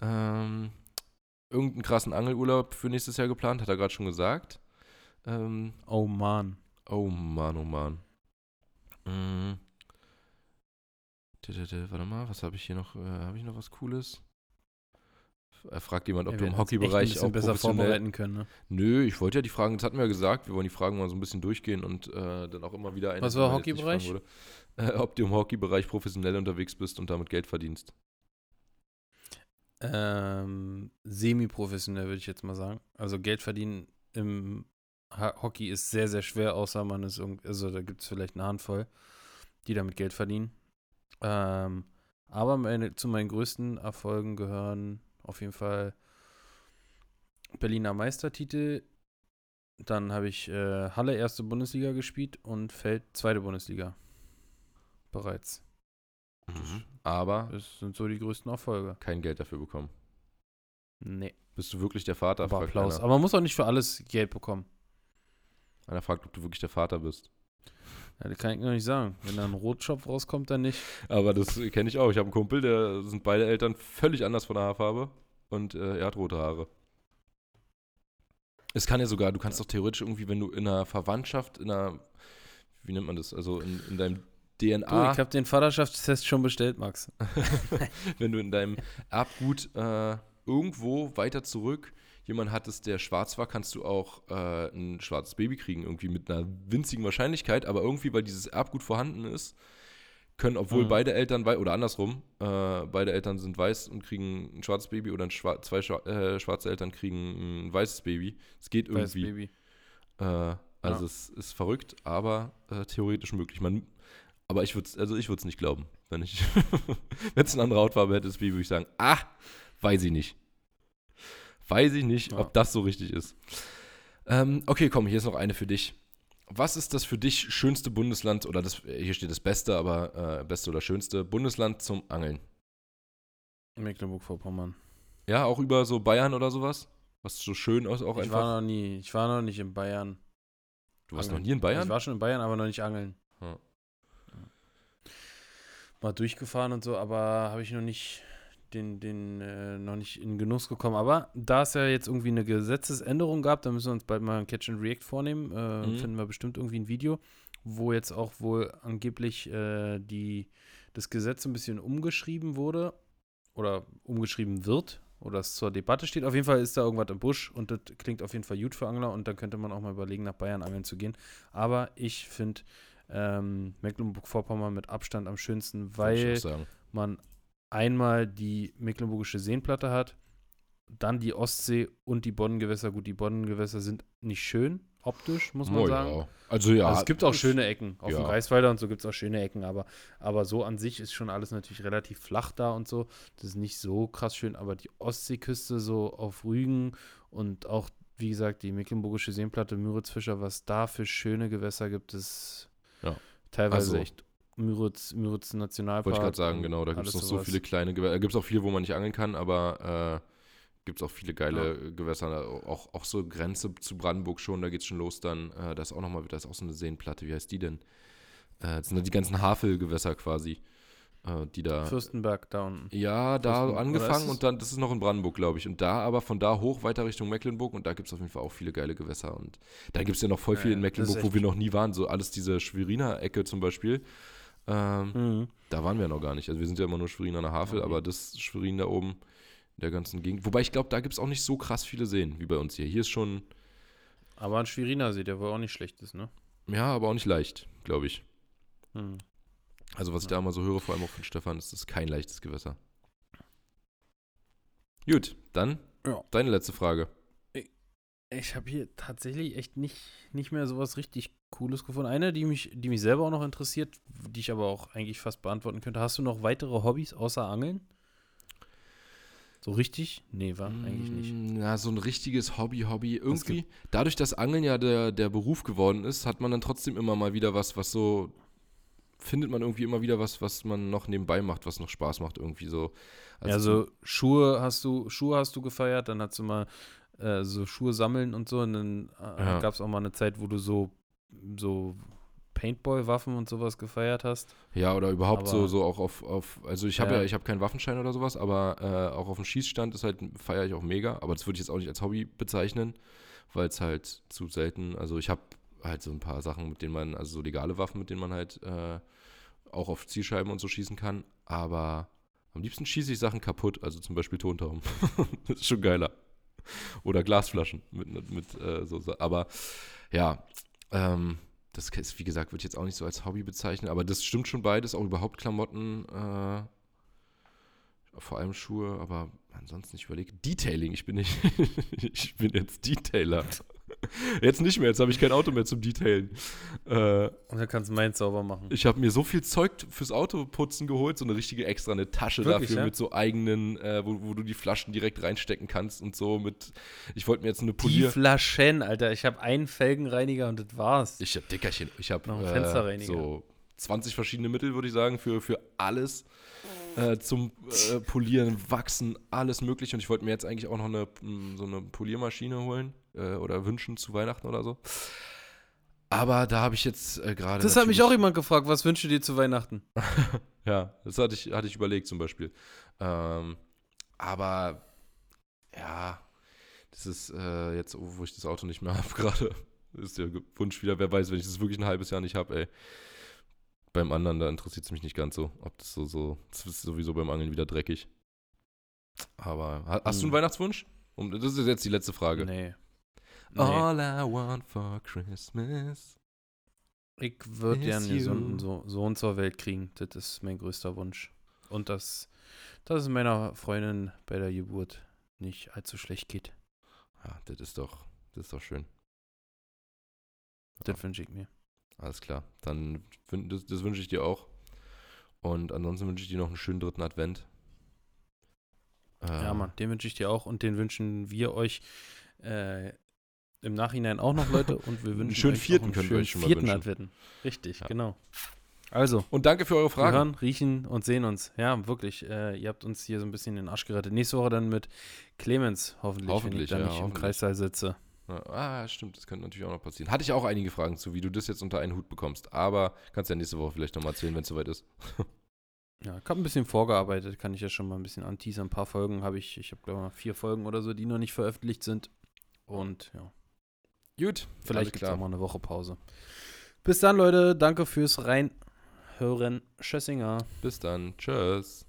Ähm, irgendeinen krassen Angelurlaub für nächstes Jahr geplant, hat er gerade schon gesagt. Ähm, Oh Mann. oh Mann, oh tü, tü, Warte mal, was habe ich hier noch? Äh, habe ich noch was Cooles? Er fragt jemand, ob Ja, du im Hockeybereich auch besser vorbereiten können. Ne? Nö, ich wollte ja die Fragen, das hatten wir ja gesagt, wir wollen die Fragen mal so ein bisschen durchgehen und äh, dann auch immer wieder eine. Was war Hockeybereich? Äh, ob du im Hockeybereich professionell unterwegs bist und damit Geld verdienst. Ähm, semi-professionell würde ich jetzt mal sagen. Also Geld verdienen im Hockey ist sehr, sehr schwer, außer man ist irgend, also da gibt es vielleicht eine Handvoll, die damit Geld verdienen. Ähm, aber meine, zu meinen größten Erfolgen gehören auf jeden Fall Berliner Meistertitel. Dann habe ich äh, Halle erste Bundesliga gespielt und Feld zweite Bundesliga. Bereits. Aber Das sind so die größten Erfolge. kein Geld dafür bekommen. Nee. Bist du wirklich der Vater? Aber Applaus. Aber man muss auch nicht für alles Geld bekommen. einer fragt, ob du wirklich der Vater bist. Ja, das kann ich noch nicht sagen. Wenn da ein Rotschopf rauskommt, dann nicht. Aber das kenne ich auch. Ich habe einen Kumpel, der sind beide Eltern völlig anders von der Haarfarbe und äh, er hat rote Haare. Es kann ja sogar, du kannst doch theoretisch irgendwie, wenn du in einer Verwandtschaft, in einer, wie nennt man das, also in, in deinem DNA. Du, ich habe den Vaterschaftstest schon bestellt, Max. wenn du in deinem Erbgut äh, irgendwo weiter zurück jemand hattest, der schwarz war, kannst du auch äh, ein schwarzes Baby kriegen, irgendwie mit einer winzigen Wahrscheinlichkeit, aber irgendwie, weil dieses Erbgut vorhanden ist, können, obwohl Mhm. beide Eltern weiß, oder andersrum, äh, beide Eltern sind weiß und kriegen ein schwarzes Baby oder ein schwa zwei schwa äh, schwarze Eltern kriegen ein weißes Baby. Es geht Weiß, irgendwie. Äh, also Ja. es ist verrückt, aber äh, theoretisch möglich. Man, aber ich würde es, also ich nicht glauben. Wenn ich, es eine andere Hautfarbe hätte, das Baby, würde ich sagen, ah, weiß ich nicht. Weiß ich nicht, Ja. ob das so richtig ist. Ähm, okay, komm, hier ist noch eine für dich. Was ist das für dich schönste Bundesland, oder das, hier steht das Beste, aber äh, beste oder schönste Bundesland zum Angeln? Mecklenburg-Vorpommern. Ja, auch über so Bayern oder sowas? Was so schön aus, auch Ich einfach. war noch nie, ich war noch nicht in Bayern. du warst noch angeln. nie in Bayern? Ich war schon in Bayern, aber noch nicht angeln. Ja. Mal durchgefahren und so, aber habe ich noch nicht den, den, äh, noch nicht in Genuss gekommen. Aber da es ja jetzt irgendwie eine Gesetzesänderung gab, da müssen wir uns bald mal ein Catch and React vornehmen. Äh, Mhm. Finden wir bestimmt irgendwie ein Video, wo jetzt auch wohl angeblich äh, die, das Gesetz ein bisschen umgeschrieben wurde oder umgeschrieben wird oder es zur Debatte steht. Auf jeden Fall ist da irgendwas im Busch und das klingt auf jeden Fall gut für Angler und dann könnte man auch mal überlegen, nach Bayern angeln zu gehen. Aber ich finde ähm, Mecklenburg-Vorpommern mit Abstand am schönsten, weil man einmal die mecklenburgische Seenplatte hat, dann die Ostsee und die Boddengewässer. Gut, die Boddengewässer sind nicht schön optisch, muss man Oh, sagen. ja. Also ja. also es gibt auch schöne Ecken. Auf ja. dem Reisweiler und so gibt es auch schöne Ecken, aber, aber so an sich ist schon alles natürlich relativ flach da und so. Das ist nicht so krass schön, aber die Ostseeküste so auf Rügen und auch, wie gesagt, die mecklenburgische Seenplatte, Müritzfischer, was da für schöne Gewässer gibt, ist Ja. teilweise Also- echt Müritz, Müritz Nationalpark. Wollte ich gerade sagen, genau, da gibt es noch so viele kleine Gewässer. Da gibt es auch viel, wo man nicht angeln kann, aber äh, gibt es auch viele geile Gewässer. Auch, auch so Grenze zu Brandenburg schon, da geht es schon los dann. Äh, da ist auch nochmal, da ist auch so eine Seenplatte, wie heißt die denn? Äh, das sind dann die ganzen Havelgewässer quasi, äh, die da. Fürstenberg da unten. Ja, da angefangen und dann, das ist noch in Brandenburg, glaube ich. Und da aber von da hoch weiter Richtung Mecklenburg und da gibt es auf jeden Fall auch viele geile Gewässer. Und da gibt es ja noch voll Ja, viel in ja, Mecklenburg, wo wir noch nie waren. So alles diese Schweriner Ecke zum Beispiel. Ähm, Mhm. da waren wir noch gar nicht. Also wir sind ja immer nur Schwerin an der Havel, Okay. aber das Schwerin da oben in der ganzen Gegend. Wobei ich glaube, da gibt es auch nicht so krass viele Seen wie bei uns hier. Hier ist schon, Aber ein Schweriner See, der wohl auch nicht schlecht ist, ne? ja, aber auch nicht leicht, glaube ich. Mhm. Also was ich Ja. da mal so höre, vor allem auch von Stefan, ist das kein leichtes Gewässer. Gut, dann Ja. deine letzte Frage. Ich habe hier tatsächlich echt nicht, nicht mehr sowas richtig Cooles gefunden. Eine, die mich, die mich selber auch noch interessiert, die ich aber auch eigentlich fast beantworten könnte. Hast du noch weitere Hobbys außer Angeln? So richtig? Nee, war eigentlich nicht. Mm, Ja, so ein richtiges Hobby, Hobby. Irgendwie, dadurch, dass Angeln ja der, der Beruf geworden ist, hat man dann trotzdem immer mal wieder was, was so, findet man irgendwie immer wieder was, was man noch nebenbei macht, was noch Spaß macht, irgendwie so. Also, Schuhe hast du, Schuhe hast du gefeiert, dann hast du mal äh, so Schuhe sammeln und so. Und dann äh, Ja. gab es auch mal eine Zeit, wo du so, so Paintball-Waffen und sowas gefeiert hast. Ja, oder überhaupt so, Aber- so auch auf, auf also ich habe ja. Ja. ich habe keinen Waffenschein oder sowas, aber äh, auch auf dem Schießstand ist halt, feiere ich auch mega, aber das würde ich jetzt auch nicht als Hobby bezeichnen, weil es halt zu selten, also ich habe halt so ein paar Sachen, mit denen man, also so legale Waffen, mit denen man halt äh, auch auf Zielscheiben und so schießen kann, aber am liebsten schieße ich Sachen kaputt, also zum Beispiel Tontauben. das ist schon geiler. Oder Glasflaschen mit, mit, äh, so, so, aber ja, ähm, das ist, wie gesagt, würde ich jetzt auch nicht so als Hobby bezeichnen, aber das stimmt schon beides, auch überhaupt Klamotten, äh, vor allem Schuhe, aber ansonsten ich überlege, Detailing, ich bin nicht, ich bin jetzt Detailer. Jetzt nicht mehr, jetzt habe ich kein Auto mehr zum Detailen. Äh, Und dann kannst du meins sauber machen. ich habe mir so viel Zeug fürs Autoputzen geholt, so eine richtige extra eine Tasche Wirklich, dafür ja? mit so eigenen, äh, wo, wo du die Flaschen direkt reinstecken kannst und so mit, ich wollte mir jetzt eine Die Polier... Flaschen, Alter. Ich habe einen Felgenreiniger und das war's. Ich hab Dickerchen. Ich habe Noch ein äh, Fensterreiniger. so 20 verschiedene Mittel, würde ich sagen, für, für alles. Äh, zum äh, Polieren, Wachsen, alles mögliche. Und ich wollte mir jetzt eigentlich auch noch eine, so eine Poliermaschine holen äh, oder wünschen zu Weihnachten oder so. Aber da habe ich jetzt äh, gerade. Das hat mich auch jemand gefragt, was wünschst du dir zu Weihnachten? Ja, das hatte ich, hatte ich überlegt zum Beispiel. Ähm, aber ja, das ist äh, jetzt, wo ich das Auto nicht mehr habe gerade, ist der Wunsch wieder, wer weiß, wenn ich das wirklich ein halbes Jahr nicht habe, ey. Beim anderen, da interessiert es mich nicht ganz so, ob das so, so, das ist sowieso beim Angeln wieder dreckig. Aber ha- hast du einen Hm. Weihnachtswunsch? Um, das ist jetzt die letzte Frage. Nee. Nee. All I want for Christmas. Ich würde gerne einen gesunden so Sohn zur Welt kriegen. Das ist mein größter Wunsch. Und dass, dass es meiner Freundin bei der Geburt nicht allzu schlecht geht. Ja, das ist doch, das ist doch schön. Das wünsche ich mir. Alles klar. Dann das, das wünsche ich dir auch. Und ansonsten wünsche ich dir noch einen schönen dritten Advent. Ja, Äh, Mann, den wünsche ich dir auch und den wünschen wir euch äh, im Nachhinein auch noch, Leute. Und wir wünschen schönen euch auch vierten einen ihr schönen euch schon mal vierten wünschen. Advent. Richtig, Ja. genau. Also, Und danke für eure wir Fragen. hören, riechen und sehen uns. Ja, wirklich. Äh, ihr habt uns hier so ein bisschen den Arsch gerettet. Nächste Woche dann mit Clemens, hoffentlich, wenn Hoffentlich, ich dann ja, nicht im. Kreissaal sitze. Ja, ah, stimmt, das könnte natürlich auch noch passieren. Hatte ich auch einige Fragen zu, wie du das jetzt unter einen Hut bekommst. Aber kannst ja nächste Woche vielleicht nochmal erzählen, wenn es soweit ist. Ja, ich habe ein bisschen vorgearbeitet, kann ich ja schon mal ein bisschen anteasern. Ein paar Folgen habe ich, ich habe glaube ich vier Folgen oder so, die noch nicht veröffentlicht sind. Und ja, Gut, vielleicht gibt es auch mal eine Woche Pause. Bis dann, Leute. Danke fürs Reinhören. Schössinger. Bis dann. Tschüss.